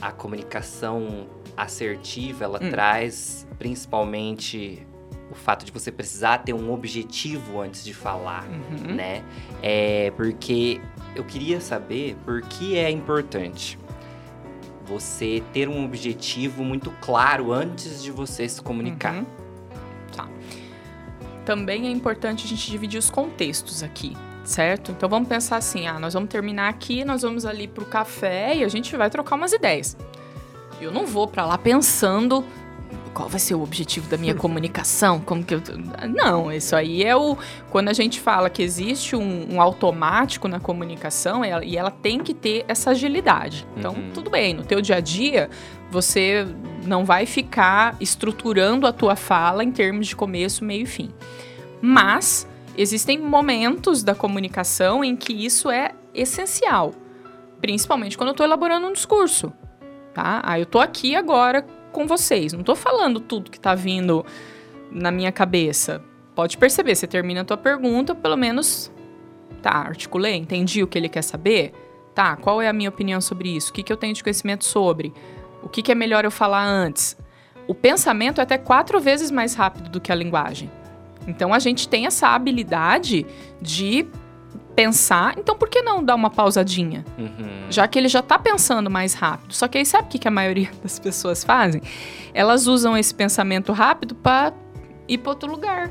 a comunicação assertiva, ela hum. traz principalmente o fato de você precisar ter um objetivo antes de falar, uhum. né? É porque eu queria saber por que é importante você ter um objetivo muito claro antes de você se comunicar. Uhum. Tá. Também é importante a gente dividir os contextos aqui, certo? Então vamos pensar assim, ah, nós vamos terminar aqui, nós vamos ali pro café e a gente vai trocar umas ideias. Eu não vou para lá pensando qual vai ser o objetivo da minha comunicação? Como que eu. Não, isso aí é o. Quando a gente fala que existe um, um automático na comunicação, ela, e ela tem que ter essa agilidade. Então, uhum. tudo bem, no teu dia a dia, você não vai ficar estruturando a tua fala em termos de começo, meio e fim. Mas existem momentos da comunicação em que isso é essencial. Principalmente quando eu estou elaborando um discurso. Tá? Aí eu estou aqui agora com vocês. Não tô falando tudo que tá vindo na minha cabeça. pode perceber, você termina a tua pergunta, pelo menos, tá, articulei, entendi o que ele quer saber, tá, qual é a minha opinião sobre isso, o que, que eu tenho de conhecimento sobre, o que, que é melhor eu falar antes. O pensamento é até quatro vezes mais rápido do que a linguagem. Então a gente tem essa habilidade de pensar, então por que não dar uma pausadinha? Uhum. Já que ele já tá pensando mais rápido. Só que aí sabe o que, que a maioria das pessoas fazem? Elas usam esse pensamento rápido para ir para outro lugar.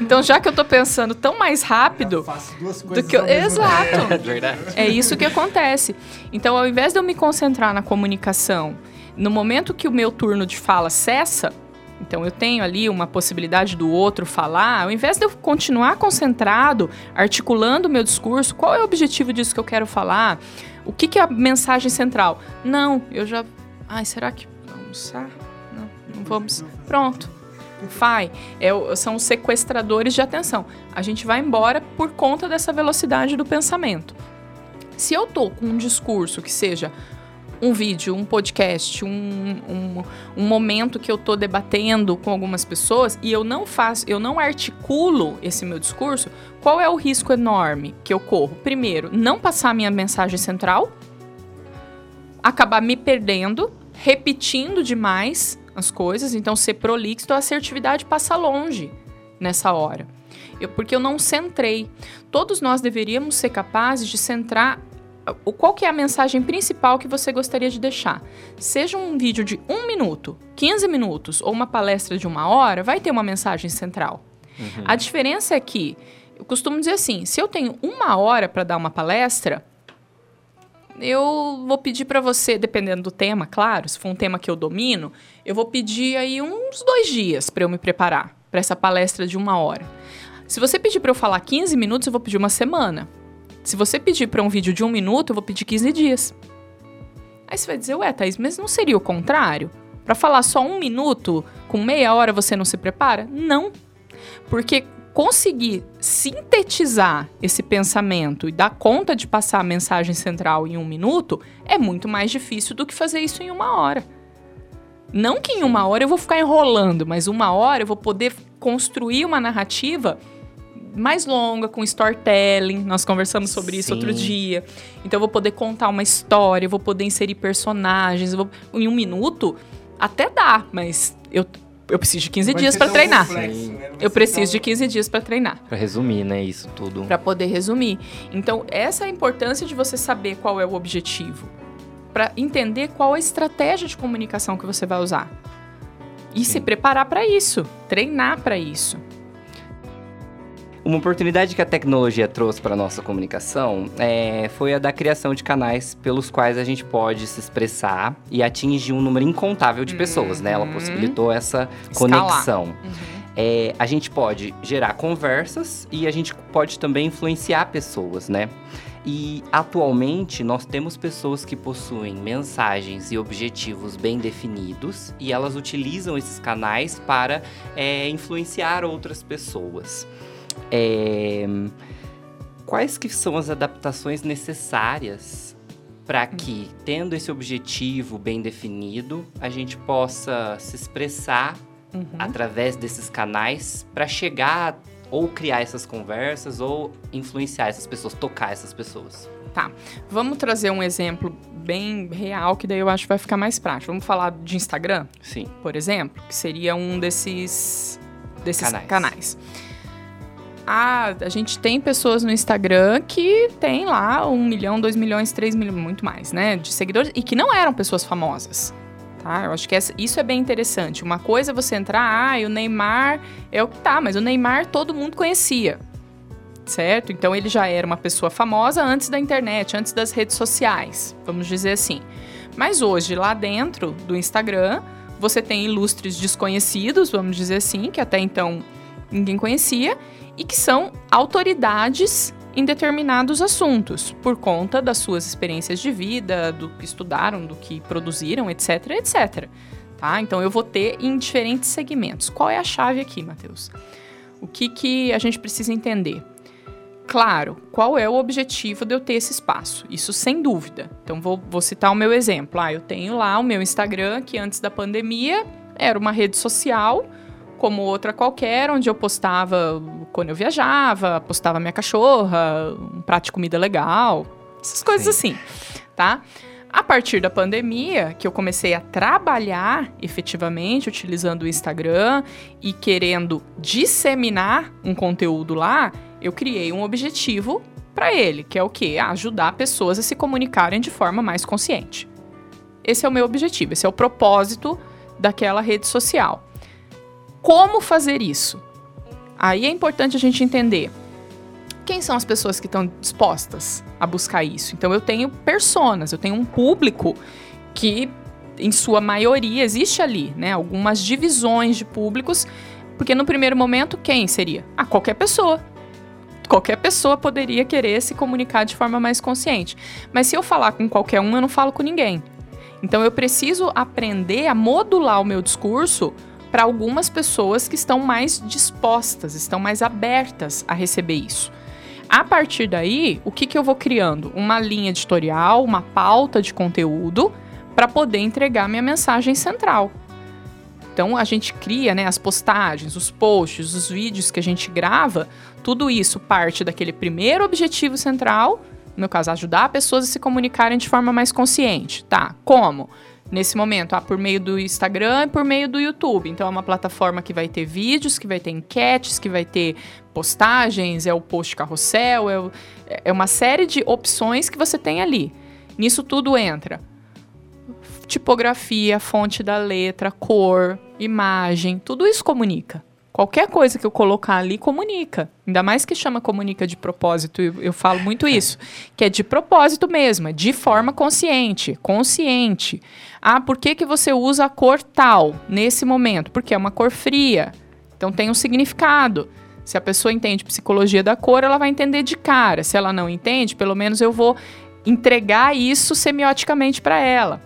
Então, já que eu tô pensando tão mais rápido faço duas do que eu... Exato. É verdade. É isso que acontece. Então, ao invés de eu me concentrar na comunicação, no momento que o meu turno de fala cessa, então eu tenho ali uma possibilidade do outro falar, ao invés de eu continuar concentrado, articulando o meu discurso, qual é o objetivo disso que eu quero falar? O que, que é a mensagem central? Não, eu já. Ai, será que. Vamos almoçar? Não, não vamos. Pronto. Vai. É, são os sequestradores de atenção. A gente vai embora por conta dessa velocidade do pensamento. Se eu tô com um discurso que seja um vídeo, um podcast, um, um, um momento que eu tô debatendo com algumas pessoas e eu não faço, eu não articulo esse meu discurso, qual é o risco enorme que eu corro? Primeiro, não passar minha mensagem central, acabar me perdendo, repetindo demais as coisas, então ser prolixo, a assertividade passa longe nessa hora. Eu, porque eu não centrei. Todos nós deveríamos ser capazes de centrar o qual que é a mensagem principal que você gostaria de deixar. Seja um vídeo de um minuto, 15 minutos ou uma palestra de uma hora, vai ter uma mensagem central. A diferença é que, eu costumo dizer assim, se eu tenho uma hora para dar uma palestra, eu vou pedir para você, dependendo do tema, claro, se for um tema que eu domino, eu vou pedir aí uns dois dias para eu me preparar para essa palestra de uma hora. Se você pedir para eu falar 15 minutos, eu vou pedir uma semana. Se você pedir para um vídeo de um minuto, eu vou pedir 15 dias. Aí você vai dizer, ué, Thaís, mas não seria o contrário? Para falar só um minuto, com meia hora você não se prepara? Não. Porque conseguir sintetizar esse pensamento e dar conta de passar a mensagem central em um minuto é muito mais difícil do que fazer isso em uma hora. Não que em uma hora eu vou ficar enrolando, mas uma hora eu vou poder construir uma narrativa mais longa, com storytelling. Nós conversamos sobre isso Sim. outro dia. Então eu vou poder contar uma história, eu vou poder inserir personagens. eu vou- Em um minuto, até dá, mas eu, eu preciso de 15 dias para treinar. Eu preciso de 15 dias para treinar. Pra resumir, né, isso tudo. Para poder resumir. Então, essa é a importância de você saber qual é o objetivo. Para entender qual a estratégia de comunicação que você vai usar. E se preparar para isso, treinar para isso. Uma oportunidade que a tecnologia trouxe para nossa comunicação é, foi a da criação de canais pelos quais a gente pode se expressar e atingir um número incontável de pessoas, né? Ela Uhum. possibilitou essa Escalar. conexão. É, a gente pode gerar conversas e a gente pode também influenciar pessoas, né? E atualmente nós temos pessoas que possuem mensagens e objetivos bem definidos e elas utilizam esses canais para é, influenciar outras pessoas. É, quais que são as adaptações necessárias para que, tendo esse objetivo bem definido, a gente possa se expressar Uhum. através desses canais para chegar ou criar essas conversas ou influenciar essas pessoas, tocar essas pessoas. Vamos trazer um exemplo bem real, que daí eu acho que vai ficar mais prático. Vamos falar de Instagram, Sim. por exemplo, que seria um desses, desses Canais. canais. Ah, a gente tem pessoas no Instagram que tem lá um milhão, dois milhões, três milhões, muito mais, né? De seguidores e que não eram pessoas famosas. Tá? Eu acho que essa- isso é bem interessante. Uma coisa é você entrar, ah, e o Neymar é o que tá, mas o Neymar todo mundo conhecia. Certo? Então ele já era uma pessoa famosa antes da internet, antes das redes sociais, vamos dizer assim. Mas hoje, lá dentro do Instagram, você tem ilustres desconhecidos, vamos dizer assim, que até então ninguém conhecia, e que são autoridades em determinados assuntos, por conta das suas experiências de vida, do que estudaram, do que produziram, etc, etc. Tá? Então eu vou ter em diferentes segmentos. Qual é a chave aqui, Matheus? O que, que a gente precisa entender? Claro, qual é o objetivo de eu ter esse espaço? Isso sem dúvida. Então vou, vou citar o meu exemplo. Ah, eu tenho lá o meu Instagram, que antes da pandemia era uma rede social como outra qualquer, onde eu postava quando eu viajava, postava minha cachorra, um prato de comida legal, essas coisas assim, tá? A partir da pandemia, que eu comecei a trabalhar efetivamente utilizando o Instagram e querendo disseminar um conteúdo lá, eu criei um objetivo para ele, que é o quê? Ajudar pessoas a se comunicarem de forma mais consciente. Esse é o meu objetivo, esse é o propósito daquela rede social. Como fazer isso? Aí é importante a gente entender quem são as pessoas que estão dispostas a buscar isso. Então eu tenho personas, eu tenho um público que em sua maioria existe ali, né, algumas divisões de públicos, porque no primeiro momento quem seria? Ah, qualquer pessoa. Qualquer pessoa poderia querer se comunicar de forma mais consciente. Mas se eu falar com qualquer um, eu não falo com ninguém. Então eu preciso aprender a modular o meu discurso para algumas pessoas que estão mais dispostas, estão mais abertas a receber isso. A partir daí, o que, que eu vou criando? Uma linha editorial, uma pauta de conteúdo para poder entregar minha mensagem central. Então a gente cria né, as postagens, os posts, os vídeos que a gente grava, tudo isso parte daquele primeiro objetivo central, no meu caso, ajudar pessoas a se comunicarem de forma mais consciente. Tá, como? Nesse momento, ah, por meio do Instagram e por meio do YouTube. Então é uma plataforma que vai ter vídeos, que vai ter enquetes, que vai ter postagens, é o post carrossel, é, o, é uma série de opções que você tem ali. Nisso tudo entra tipografia, fonte da letra, cor, imagem, tudo isso comunica. Qualquer coisa que eu colocar ali comunica. Ainda mais que chama comunica de propósito, eu, eu falo muito isso. Que é de propósito mesmo, é de forma consciente, consciente. Ah, por que, que você usa a cor tal nesse momento? Porque é uma cor fria. Então tem um significado. Se a pessoa entende psicologia da cor, ela vai entender de cara. Se ela não entende, pelo menos eu vou entregar isso semioticamente para ela.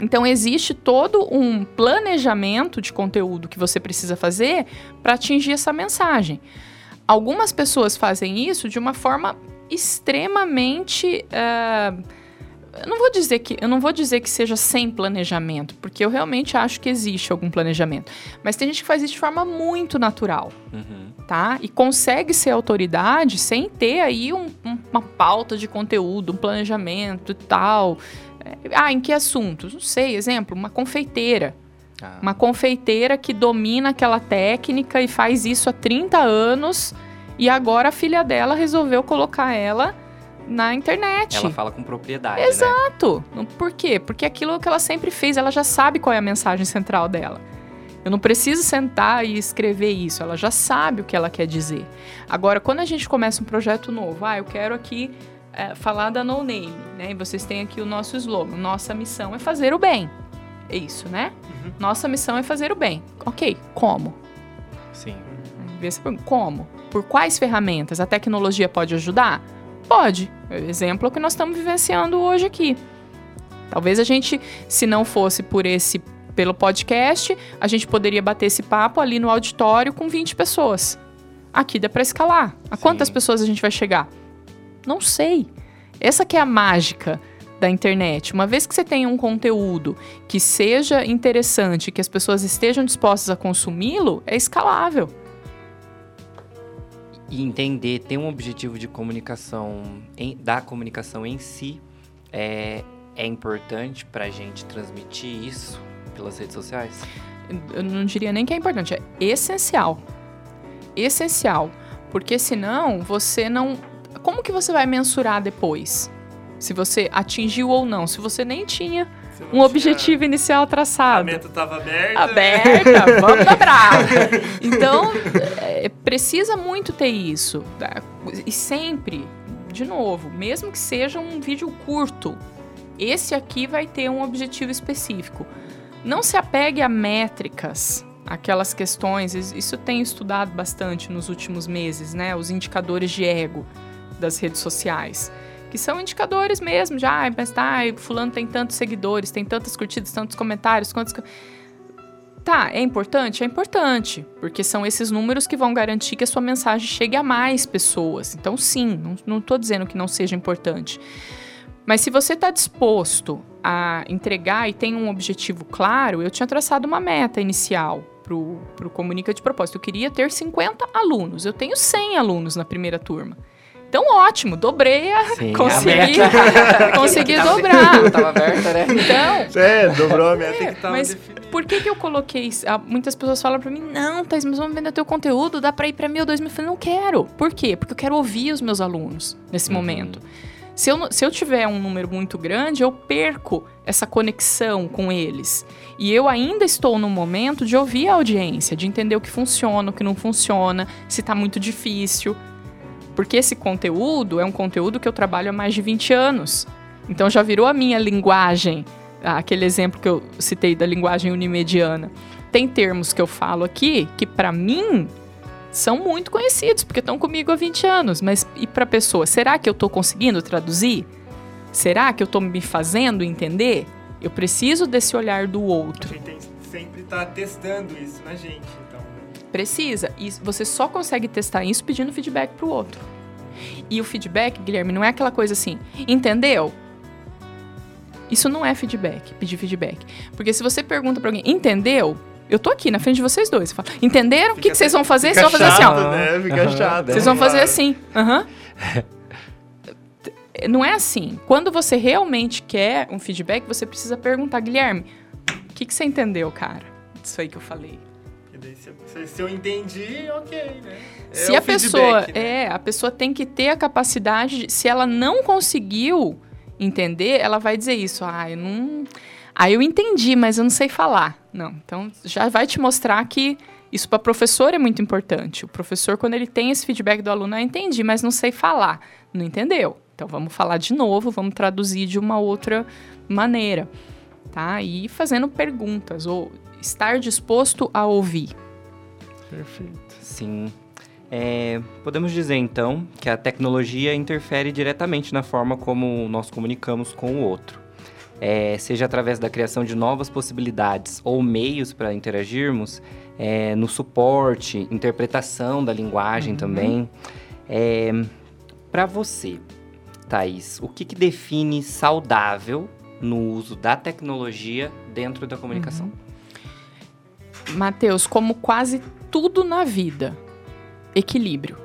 Então existe todo um planejamento de conteúdo que você precisa fazer para atingir essa mensagem. Algumas pessoas fazem isso de uma forma extremamente uh, eu não vou dizer que eu não vou dizer que seja sem planejamento, porque eu realmente acho que existe algum planejamento. Mas tem gente que faz isso de forma muito natural, uhum. tá? E consegue ser autoridade sem ter aí um, um, uma pauta de conteúdo, um planejamento e tal. Ah, em que assuntos? Não sei, exemplo, uma confeiteira. Ah. Uma confeiteira que domina aquela técnica e faz isso há 30 anos e agora a filha dela resolveu colocar ela na internet. Ela fala com propriedade. Né? Exato. Né? Por quê? Porque aquilo que ela sempre fez, ela já sabe qual é a mensagem central dela. Eu não preciso sentar e escrever isso, ela já sabe o que ela quer dizer. Agora, quando a gente começa um projeto novo, ah, eu quero aqui é, falar da No Name, né? E vocês têm aqui o nosso slogan. Nossa missão é fazer o bem. É isso, né? Uhum. Nossa missão é fazer o bem. Ok, como? Sim. Como? Por quais ferramentas? A tecnologia pode ajudar? Pode. Exemplo é o que nós estamos vivenciando hoje aqui. Talvez a gente, se não fosse por esse pelo podcast, a gente poderia bater esse papo ali no auditório com 20 pessoas. Aqui dá para escalar. A Sim. quantas pessoas a gente vai chegar? Não sei. Essa que é a mágica da internet. Uma vez que você tem um conteúdo que seja interessante, que as pessoas estejam dispostas a consumi-lo, é escalável. E entender, ter um objetivo de comunicação, em, da comunicação em si, é, é importante para a gente transmitir isso pelas redes sociais? Eu não diria nem que é importante, é essencial. Essencial. Porque senão você não como que você vai mensurar depois? Se você atingiu ou não, se você nem tinha um objetivo inicial traçado. A meta estava aberta. Aberta, vamos dar brava. Então, é, precisa muito ter isso. Tá? E sempre, de novo, mesmo que seja um vídeo curto, esse aqui vai ter um objetivo específico. Não se apegue a métricas, aquelas questões, isso tenho estudado bastante nos últimos meses, né? Os indicadores de ego das redes sociais. Que são indicadores mesmo, já, mas tá, fulano tem tantos seguidores, tem tantas curtidas, tantos comentários, quantos. Tá, é importante? É importante, porque são esses números que vão garantir que a sua mensagem chegue a mais pessoas. Então, sim, não estou dizendo que não seja importante. Mas se você está disposto a entregar e tem um objetivo claro, eu tinha traçado uma meta inicial pro, pro Comunica de propósito. Eu queria ter 50 alunos. Eu tenho 100 alunos na primeira turma. Então, ótimo, dobrei a. Sim, consegui, a consegui Tava- dobrar. Tava aberta, né? Então, É, dobrou a meta que tava mas definida. por que, que eu coloquei isso? Ah, Muitas pessoas falam pra mim, não, Thais, mas vamos vender teu conteúdo, dá pra ir pra mil, dois mil. Eu falei, não quero. Por quê? Porque eu quero ouvir os meus alunos nesse Uhum. momento. Se eu, se eu tiver um número muito grande, eu perco essa conexão com eles. E eu ainda estou no momento de ouvir a audiência, de entender o que funciona, o que não funciona, se tá muito difícil. Porque esse conteúdo é um conteúdo que eu trabalho há mais de 20 anos. Então já virou a minha linguagem, ah, aquele exemplo que eu citei da linguagem unimediana. Tem termos que eu falo aqui que para mim são muito conhecidos, porque estão comigo há 20 anos, mas e para pessoa, será que eu estou conseguindo traduzir? Será que eu estou me fazendo entender? Eu preciso desse olhar do A outro. gente tem, sempre tá testando isso na gente? Precisa. E você só consegue testar isso pedindo feedback pro outro. E o feedback, Guilherme, não é aquela coisa assim, entendeu? Isso não é feedback, pedir feedback. Porque se você pergunta pra alguém, entendeu? Eu tô aqui na frente de vocês dois. Falo, Entenderam? O que, que vocês vão fazer? Vocês vão fazer assim, ó. né? Fica chato. Vocês vão fazer assim. Aham. Não é assim. Quando você realmente quer um feedback, você precisa perguntar, Guilherme, o que, que você entendeu, cara? Isso aí que eu falei. Daí, se, se- eu entendi, ok, né? É se a pessoa né? é, a pessoa tem que ter a capacidade, de, se ela não conseguiu entender, ela vai dizer isso, ah, eu não, ah, eu entendi, mas eu não sei falar. Não, então já vai te mostrar que isso para professor é muito importante. O professor quando ele tem esse feedback do aluno, ah, entendi, mas não sei falar, não entendeu. Então vamos falar de novo, vamos traduzir de uma outra maneira, tá? E fazendo perguntas ou estar disposto a ouvir. Perfeito. Sim. É, podemos dizer então que a tecnologia interfere diretamente na forma como nós comunicamos com o outro. É, seja através da criação de novas possibilidades ou meios para interagirmos, é, no suporte, interpretação da linguagem também. para você, Thaís, o que, que define saudável no uso da tecnologia dentro da comunicação? Mateus, como quase tudo na vida, equilíbrio.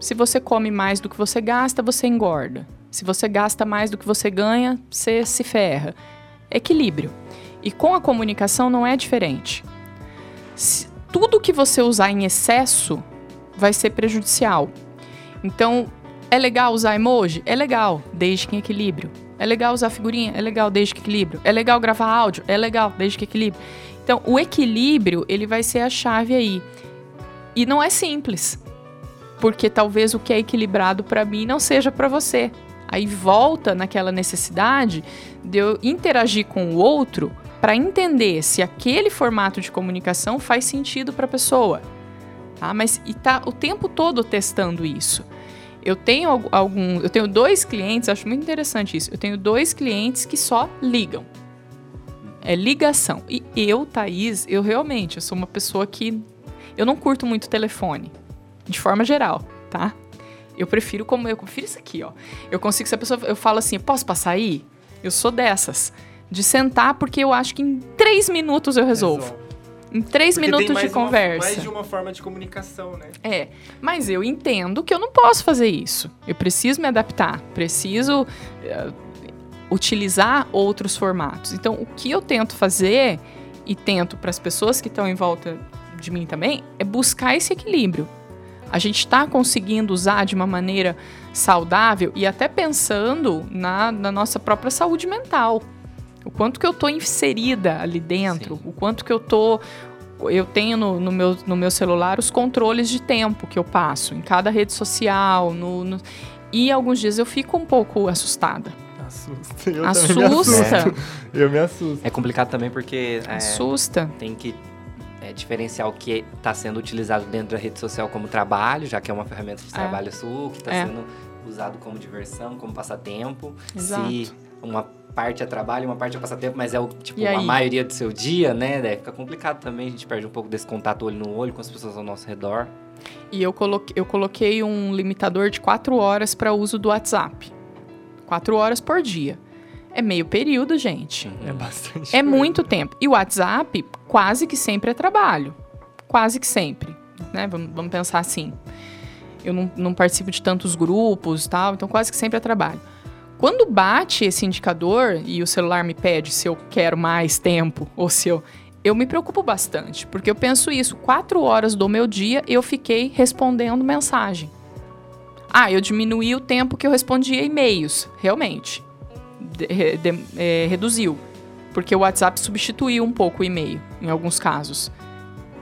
Se você come mais do que você gasta, você engorda. Se você gasta mais do que você ganha, você se ferra. Equilíbrio. E com a comunicação não é diferente. Se- tudo que você usar em excesso vai ser prejudicial. Então, é legal usar emoji? É legal, desde que em equilíbrio. É legal usar figurinha? É legal, desde que equilíbrio. É legal gravar áudio? É legal, desde que equilíbrio. Então, o equilíbrio, ele vai ser a chave aí. E não é simples. Porque talvez o que é equilibrado para mim não seja para você. Aí volta naquela necessidade de eu interagir com o outro para entender se aquele formato de comunicação faz sentido para a pessoa. Tá? Mas e tá o tempo todo testando isso. Eu tenho algu- algum, eu tenho dois clientes, acho muito interessante isso. Eu tenho dois clientes que só ligam. É ligação. E eu, Thaís, eu realmente, eu sou uma pessoa que eu não curto muito telefone, de forma geral, tá? Eu prefiro como eu prefiro isso aqui, ó. Eu consigo se a pessoa eu falo assim, posso passar aí? Eu sou dessas de sentar porque eu acho que em três minutos eu resolvo. Em três Porque minutos de uma- conversa. mais de uma forma de comunicação, né? É, mas eu entendo que eu não posso fazer isso. Eu preciso me adaptar, preciso eh, utilizar outros formatos. Então, o que eu tento fazer e tento para as pessoas que estão em volta de mim também é buscar esse equilíbrio. A gente está conseguindo usar de uma maneira saudável e até pensando na, na nossa própria saúde mental. O quanto que eu tô inserida ali dentro, Sim. o quanto que eu tô eu tenho no, no meu, no meu celular os controles de tempo que eu passo em cada rede social. No, no- E alguns dias eu fico um pouco assustada. Assusta. Eu também me Assusta. assusto. Eu me assusto. É complicado também porque é, Assusta. tem que é, diferenciar o que está sendo utilizado dentro da rede social como trabalho, já que é uma ferramenta de É. trabalho sua, que está É. sendo usado como diversão, como passatempo. Exato. Se uma parte é trabalho, uma parte é passatempo, mas é o, tipo, a maioria do seu dia, né? Daí fica complicado também, a gente perde um pouco desse contato olho no olho com as pessoas ao nosso redor. E eu coloquei, eu coloquei um limitador de 4 horas para uso do WhatsApp. 4 horas por dia. É meio período, gente. É bastante. É coisa. muito tempo. E o WhatsApp, quase que sempre é trabalho. Quase que sempre. Né? Vamos, vamos pensar assim. Eu não, não participo de tantos grupos tal, então quase que sempre é trabalho. Quando bate esse indicador e o celular me pede se eu quero mais tempo ou se eu. Eu me preocupo bastante, porque eu penso isso. Quatro horas do meu dia eu fiquei respondendo mensagem. Ah, eu diminuí o tempo que eu respondia e-mails, realmente. De- de- é, reduziu. Porque o WhatsApp substituiu um pouco o e-mail, em alguns casos.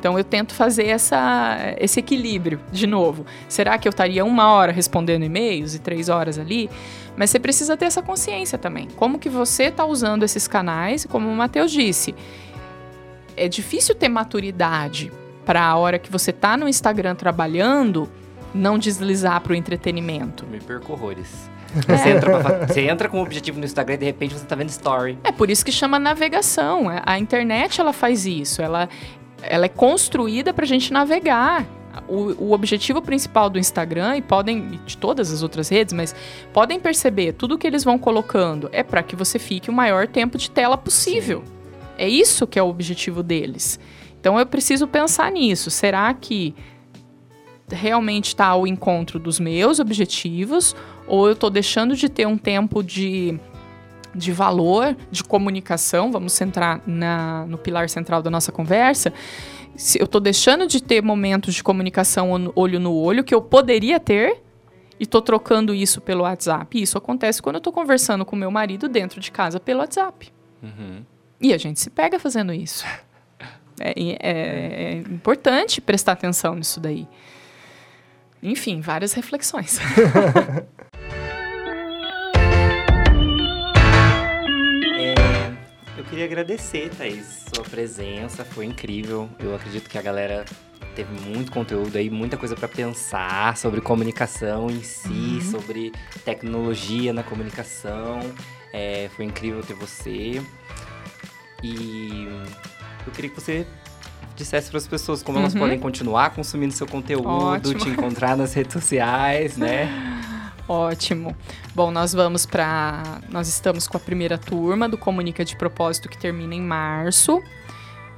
Então eu tento fazer essa, esse equilíbrio de novo. Será que eu estaria uma hora respondendo e-mails e três horas ali? Mas você precisa ter essa consciência também. Como que você está usando esses canais? Como o Matheus disse, é difícil ter maturidade para a hora que você está no Instagram trabalhando não deslizar para o entretenimento. Me perco horrores. Você, entra pra você entra com um objetivo no Instagram e de repente você tá vendo story. É por isso que chama navegação. É, A internet ela faz isso. Ela, ela é construída para a gente navegar. O, o objetivo principal do Instagram e podem e de todas as outras redes, mas podem perceber tudo que eles vão colocando é para que você fique o maior tempo de tela possível. É isso que é o objetivo deles. Então eu preciso pensar nisso. Será que realmente está ao encontro dos meus objetivos ou eu estou deixando de ter um tempo de de valor, de comunicação, vamos centrar na, no pilar central da nossa conversa. Se eu estou deixando de ter momentos de comunicação olho no olho que eu poderia ter e estou trocando isso pelo WhatsApp. E isso acontece quando eu estou conversando com meu marido dentro de casa pelo WhatsApp. Uhum. E a gente se pega fazendo isso. É, é- é importante prestar atenção nisso daí. Enfim, várias reflexões. É, eu queria agradecer, Thaís, sua presença, foi incrível. Eu acredito que a galera teve muito conteúdo aí, muita coisa para pensar sobre comunicação em si, sobre tecnologia na comunicação. É, foi incrível ter você. E eu queria que você dissesse para as pessoas como elas Uhum. podem continuar consumindo seu conteúdo, Ótimo. te encontrar nas redes sociais, né? Ótimo. Bom, nós vamos para. Nós estamos com a primeira turma do Comunica de Propósito que termina em março.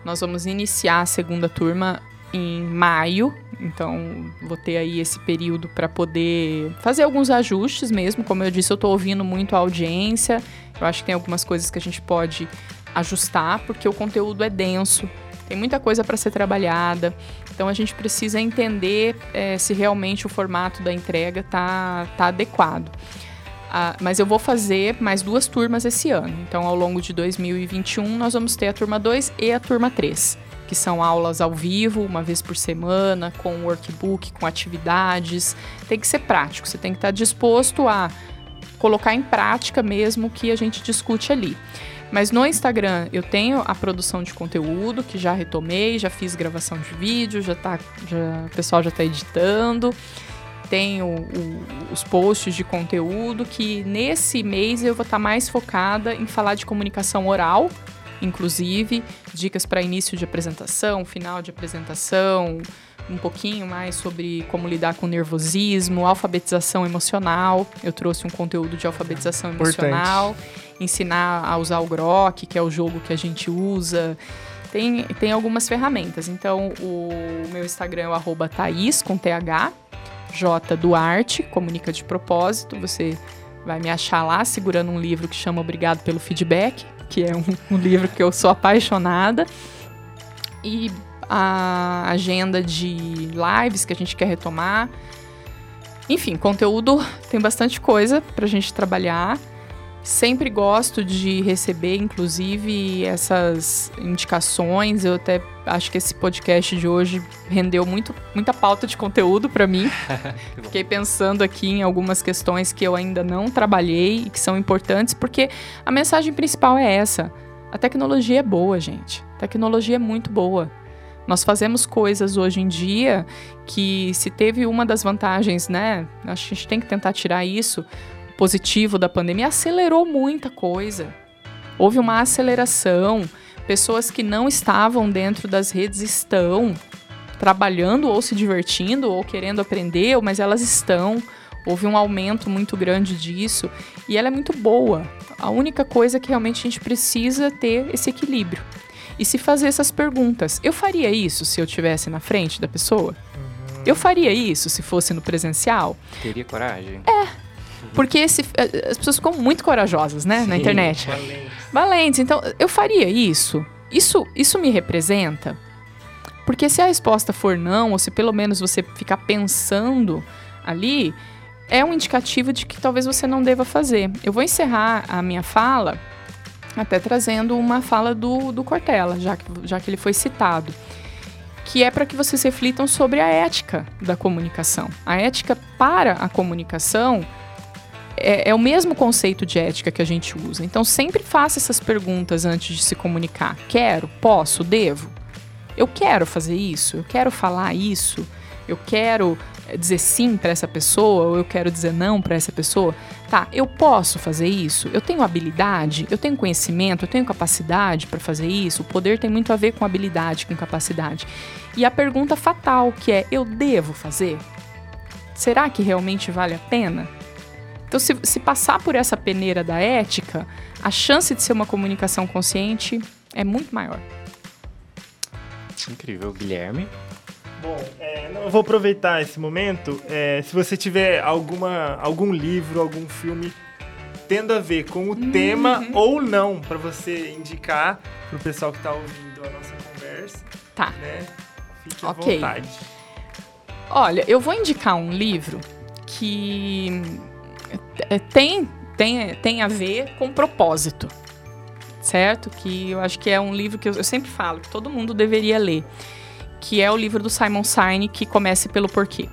Nós vamos iniciar a segunda turma em maio. Então, vou ter aí esse período para poder fazer alguns ajustes mesmo. Como eu disse, eu estou ouvindo muito a audiência. Eu acho que tem algumas coisas que a gente pode ajustar, porque o conteúdo é denso. Tem muita coisa para ser trabalhada. Então a gente precisa entender eh, se realmente o formato da entrega tá, tá adequado. Ah, mas eu vou fazer mais duas turmas esse ano. Então, ao longo de 2021, nós vamos ter a turma 2 e a turma 3, que são aulas ao vivo, uma vez por semana, com workbook, com atividades. Tem que ser prático, você tem que estar disposto a colocar em prática mesmo o que a gente discute ali. Mas no Instagram eu tenho a produção de conteúdo, que já retomei, já fiz gravação de vídeo, já tá, já, o pessoal já está editando. Tenho o- os posts de conteúdo, que nesse mês eu vou estar mais focada em falar de comunicação oral, inclusive, dicas para início de apresentação, final de apresentação, um pouquinho mais sobre como lidar com nervosismo, alfabetização emocional. Eu trouxe um conteúdo de alfabetização Importante. Ensinar a usar o Grok, que é o jogo que a gente usa. Tem, tem algumas ferramentas. Então, o meu Instagram é o Thaís, com TH, J Duarte, comunica de propósito. Você vai me achar lá segurando um livro que chama Obrigado pelo Feedback, que é um, um livro que eu sou apaixonada. E a agenda de lives que a gente quer retomar. Enfim, conteúdo tem bastante coisa pra gente trabalhar. Sempre gosto de receber, inclusive, essas indicações. Eu até acho que esse podcast de hoje rendeu muito, muita pauta de conteúdo pra mim. Fiquei pensando aqui em algumas questões que eu ainda não trabalhei e que são importantes, porque a mensagem principal é essa. A tecnologia é boa, gente. A tecnologia é muito boa. Nós fazemos coisas hoje em dia que, se teve uma das vantagens, né? Acho que a gente tem que tentar tirar isso positivo da pandemia, acelerou muita coisa. Houve uma aceleração. Pessoas que não estavam dentro das redes estão trabalhando ou se divertindo ou querendo aprender, mas elas estão. Houve um aumento muito grande disso e ela é muito boa. A única coisa é que realmente a gente precisa ter esse equilíbrio. E se fazer essas perguntas. Eu faria isso se eu estivesse na frente da pessoa? Eu faria isso se fosse no presencial? Teria coragem? Porque esse, eh, as pessoas ficam muito corajosas, né, na Sim. internet. Valentes. Então, eu faria isso? Isso, isso me representa? Porque se a resposta for não, ou se pelo menos você ficar pensando ali, é um indicativo de que talvez você não deva fazer. Eu vou encerrar a minha fala até trazendo uma fala do, do Cortella, já que, já que ele foi citado. Que é para que vocês reflitam sobre a ética da comunicação. A ética para a comunicação é, é o mesmo conceito de ética que a gente usa. Então sempre faça essas perguntas antes de se comunicar. Quero, posso, devo? Eu quero fazer isso? Eu quero falar isso? Eu quero eh, dizer sim para essa pessoa ou eu quero dizer não para essa pessoa? Tá, eu posso fazer isso? Eu tenho habilidade? Eu tenho conhecimento? Eu tenho capacidade para fazer isso? O poder tem muito a ver com habilidade, com capacidade. E a pergunta fatal, que é: eu devo fazer? Será que realmente vale a pena? Então, se, se passar por essa peneira da ética, a chance de ser uma comunicação consciente é muito maior. Incrível, Guilherme. Bom, é, não, eu vou aproveitar esse momento. é, se você tiver alguma, algum livro, algum filme tendo a ver com o tema ou não, para você indicar pro pessoal que tá ouvindo a nossa conversa, Tá. né? Fique Ok. à vontade. Olha, eu vou indicar um livro que tem, tem, tem a ver com propósito, certo? Que eu acho que é um livro que eu, eu sempre falo que todo mundo deveria ler, que é o livro do Simon Sinek, que comece pelo porquê.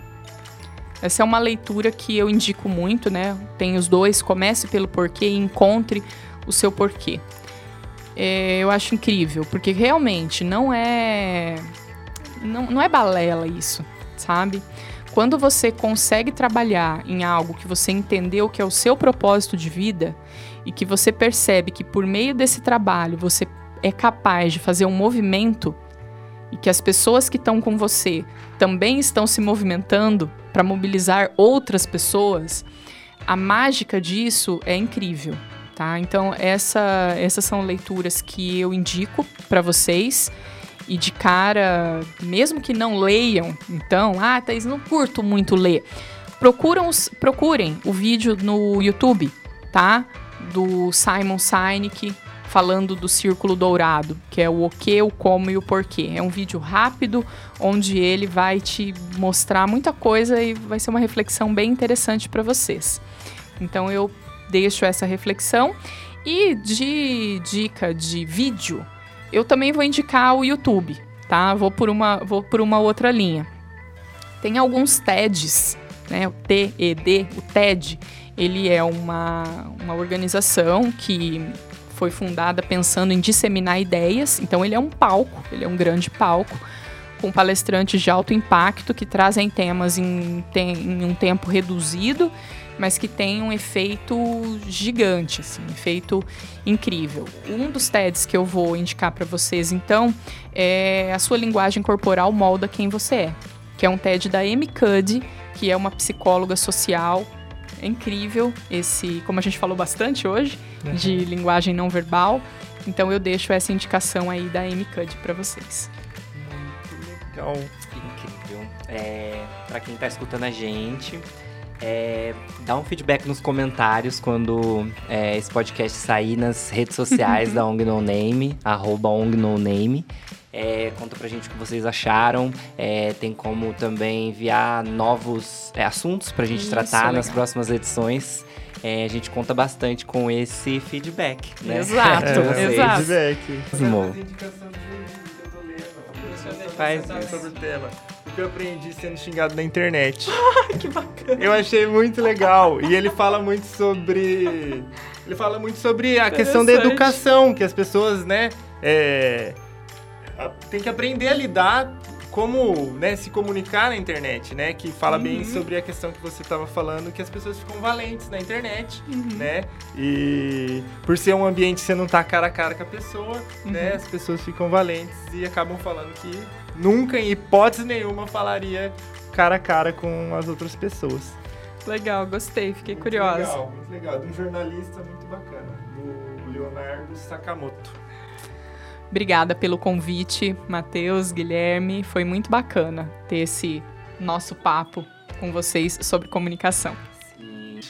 Essa é uma leitura que eu indico muito, né? Tem os dois, comece pelo porquê e encontre o seu porquê. É, eu acho incrível, porque realmente não é não, não é balela isso, sabe? Quando você consegue trabalhar em algo que você entendeu que é o seu propósito de vida e que você percebe que por meio desse trabalho você é capaz de fazer um movimento e que as pessoas que estão com você também estão se movimentando para mobilizar outras pessoas, a mágica disso é incrível, tá? Então essa, essas são leituras que eu indico para vocês e de cara, mesmo que não leiam, então, ah, Thaís, não curto muito ler. Procuram, procurem o vídeo no YouTube, tá? Do Simon Sinek falando do círculo dourado, que é o o que, o como e o porquê. É um vídeo rápido onde ele vai te mostrar muita coisa e vai ser uma reflexão bem interessante para vocês. Então eu deixo essa reflexão e de dica de vídeo, eu também vou indicar o YouTube, tá? Vou por uma, vou por uma outra linha. Tem alguns TEDs, né? O TED, o TED, ele é uma, uma organização que foi fundada pensando em disseminar ideias. Então ele é um palco, ele é um grande palco com palestrantes de alto impacto que trazem temas em, em um tempo reduzido, mas que tem um efeito gigante, assim, um efeito incrível. Um dos TEDs que eu vou indicar para vocês, então, é a sua linguagem corporal molda quem você é, que é um TED da Amy Cuddy, que é uma psicóloga social. É incrível esse, como a gente falou bastante hoje, de linguagem não verbal. Então eu deixo essa indicação aí da Amy Cuddy para vocês. Legal. Incrível. É, para quem tá escutando a gente, é, dá um feedback nos comentários quando é, esse podcast sair nas redes sociais da ONG No Name, arroba ONG No Name. É, conta pra gente o que vocês acharam. É, tem como também enviar novos é, assuntos pra gente Isso, tratar nas legal. próximas edições. É, a gente conta bastante com esse feedback, né? Exato, exato. Feedback. Faz isso. O que eu aprendi sendo xingado na internet. Que bacana. Eu achei muito legal. E ele fala muito sobre. Ele fala muito sobre a questão da educação, que as pessoas, né, é, tem que aprender a lidar como, né, se comunicar na internet, né? Que fala bem Uhum. sobre a questão que você estava falando, que as pessoas ficam valentes na internet, Uhum. né? E por ser um ambiente que você não tá cara a cara com a pessoa, né? Uhum. As pessoas ficam valentes e acabam falando que nunca, em hipótese nenhuma, falaria cara a cara com as outras pessoas. Legal, gostei, fiquei Muito curiosa. Legal, muito legal. De um jornalista muito bacana, do Leonardo Sakamoto. Obrigada pelo convite, Matheus, Guilherme. Foi muito bacana ter esse nosso papo com vocês sobre comunicação.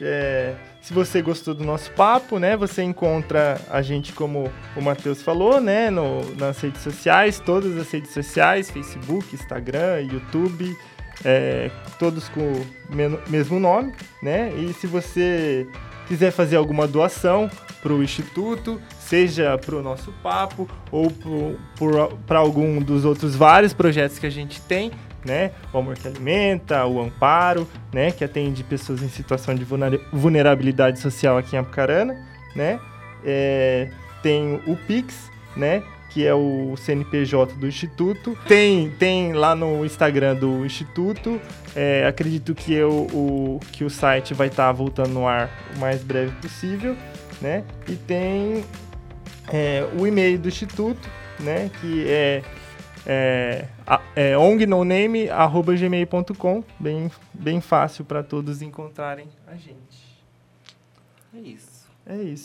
É, se você gostou do nosso papo, né, você encontra a gente como o Matheus falou, né, no, nas redes sociais, todas as redes sociais, Facebook, Instagram, YouTube, é, todos com o mesmo nome, né? E se você quiser fazer alguma doação para o Instituto, seja para o nosso papo ou para algum dos outros vários projetos que a gente tem, né? O Amor que Alimenta, o Amparo, né? Que atende pessoas em situação de vulnera- vulnerabilidade social aqui em Apucarana, né? É, tem o Pix, né? Que é o CNPJ do Instituto. Tem, tem lá no Instagram do Instituto. É, acredito que, eu, o, que o site vai estar voltando no ar o mais breve possível, né? E tem é, o e-mail do Instituto, né? Que é é, é ongnoname.gmail.com, bem, bem fácil para todos encontrarem a gente. É isso. É isso.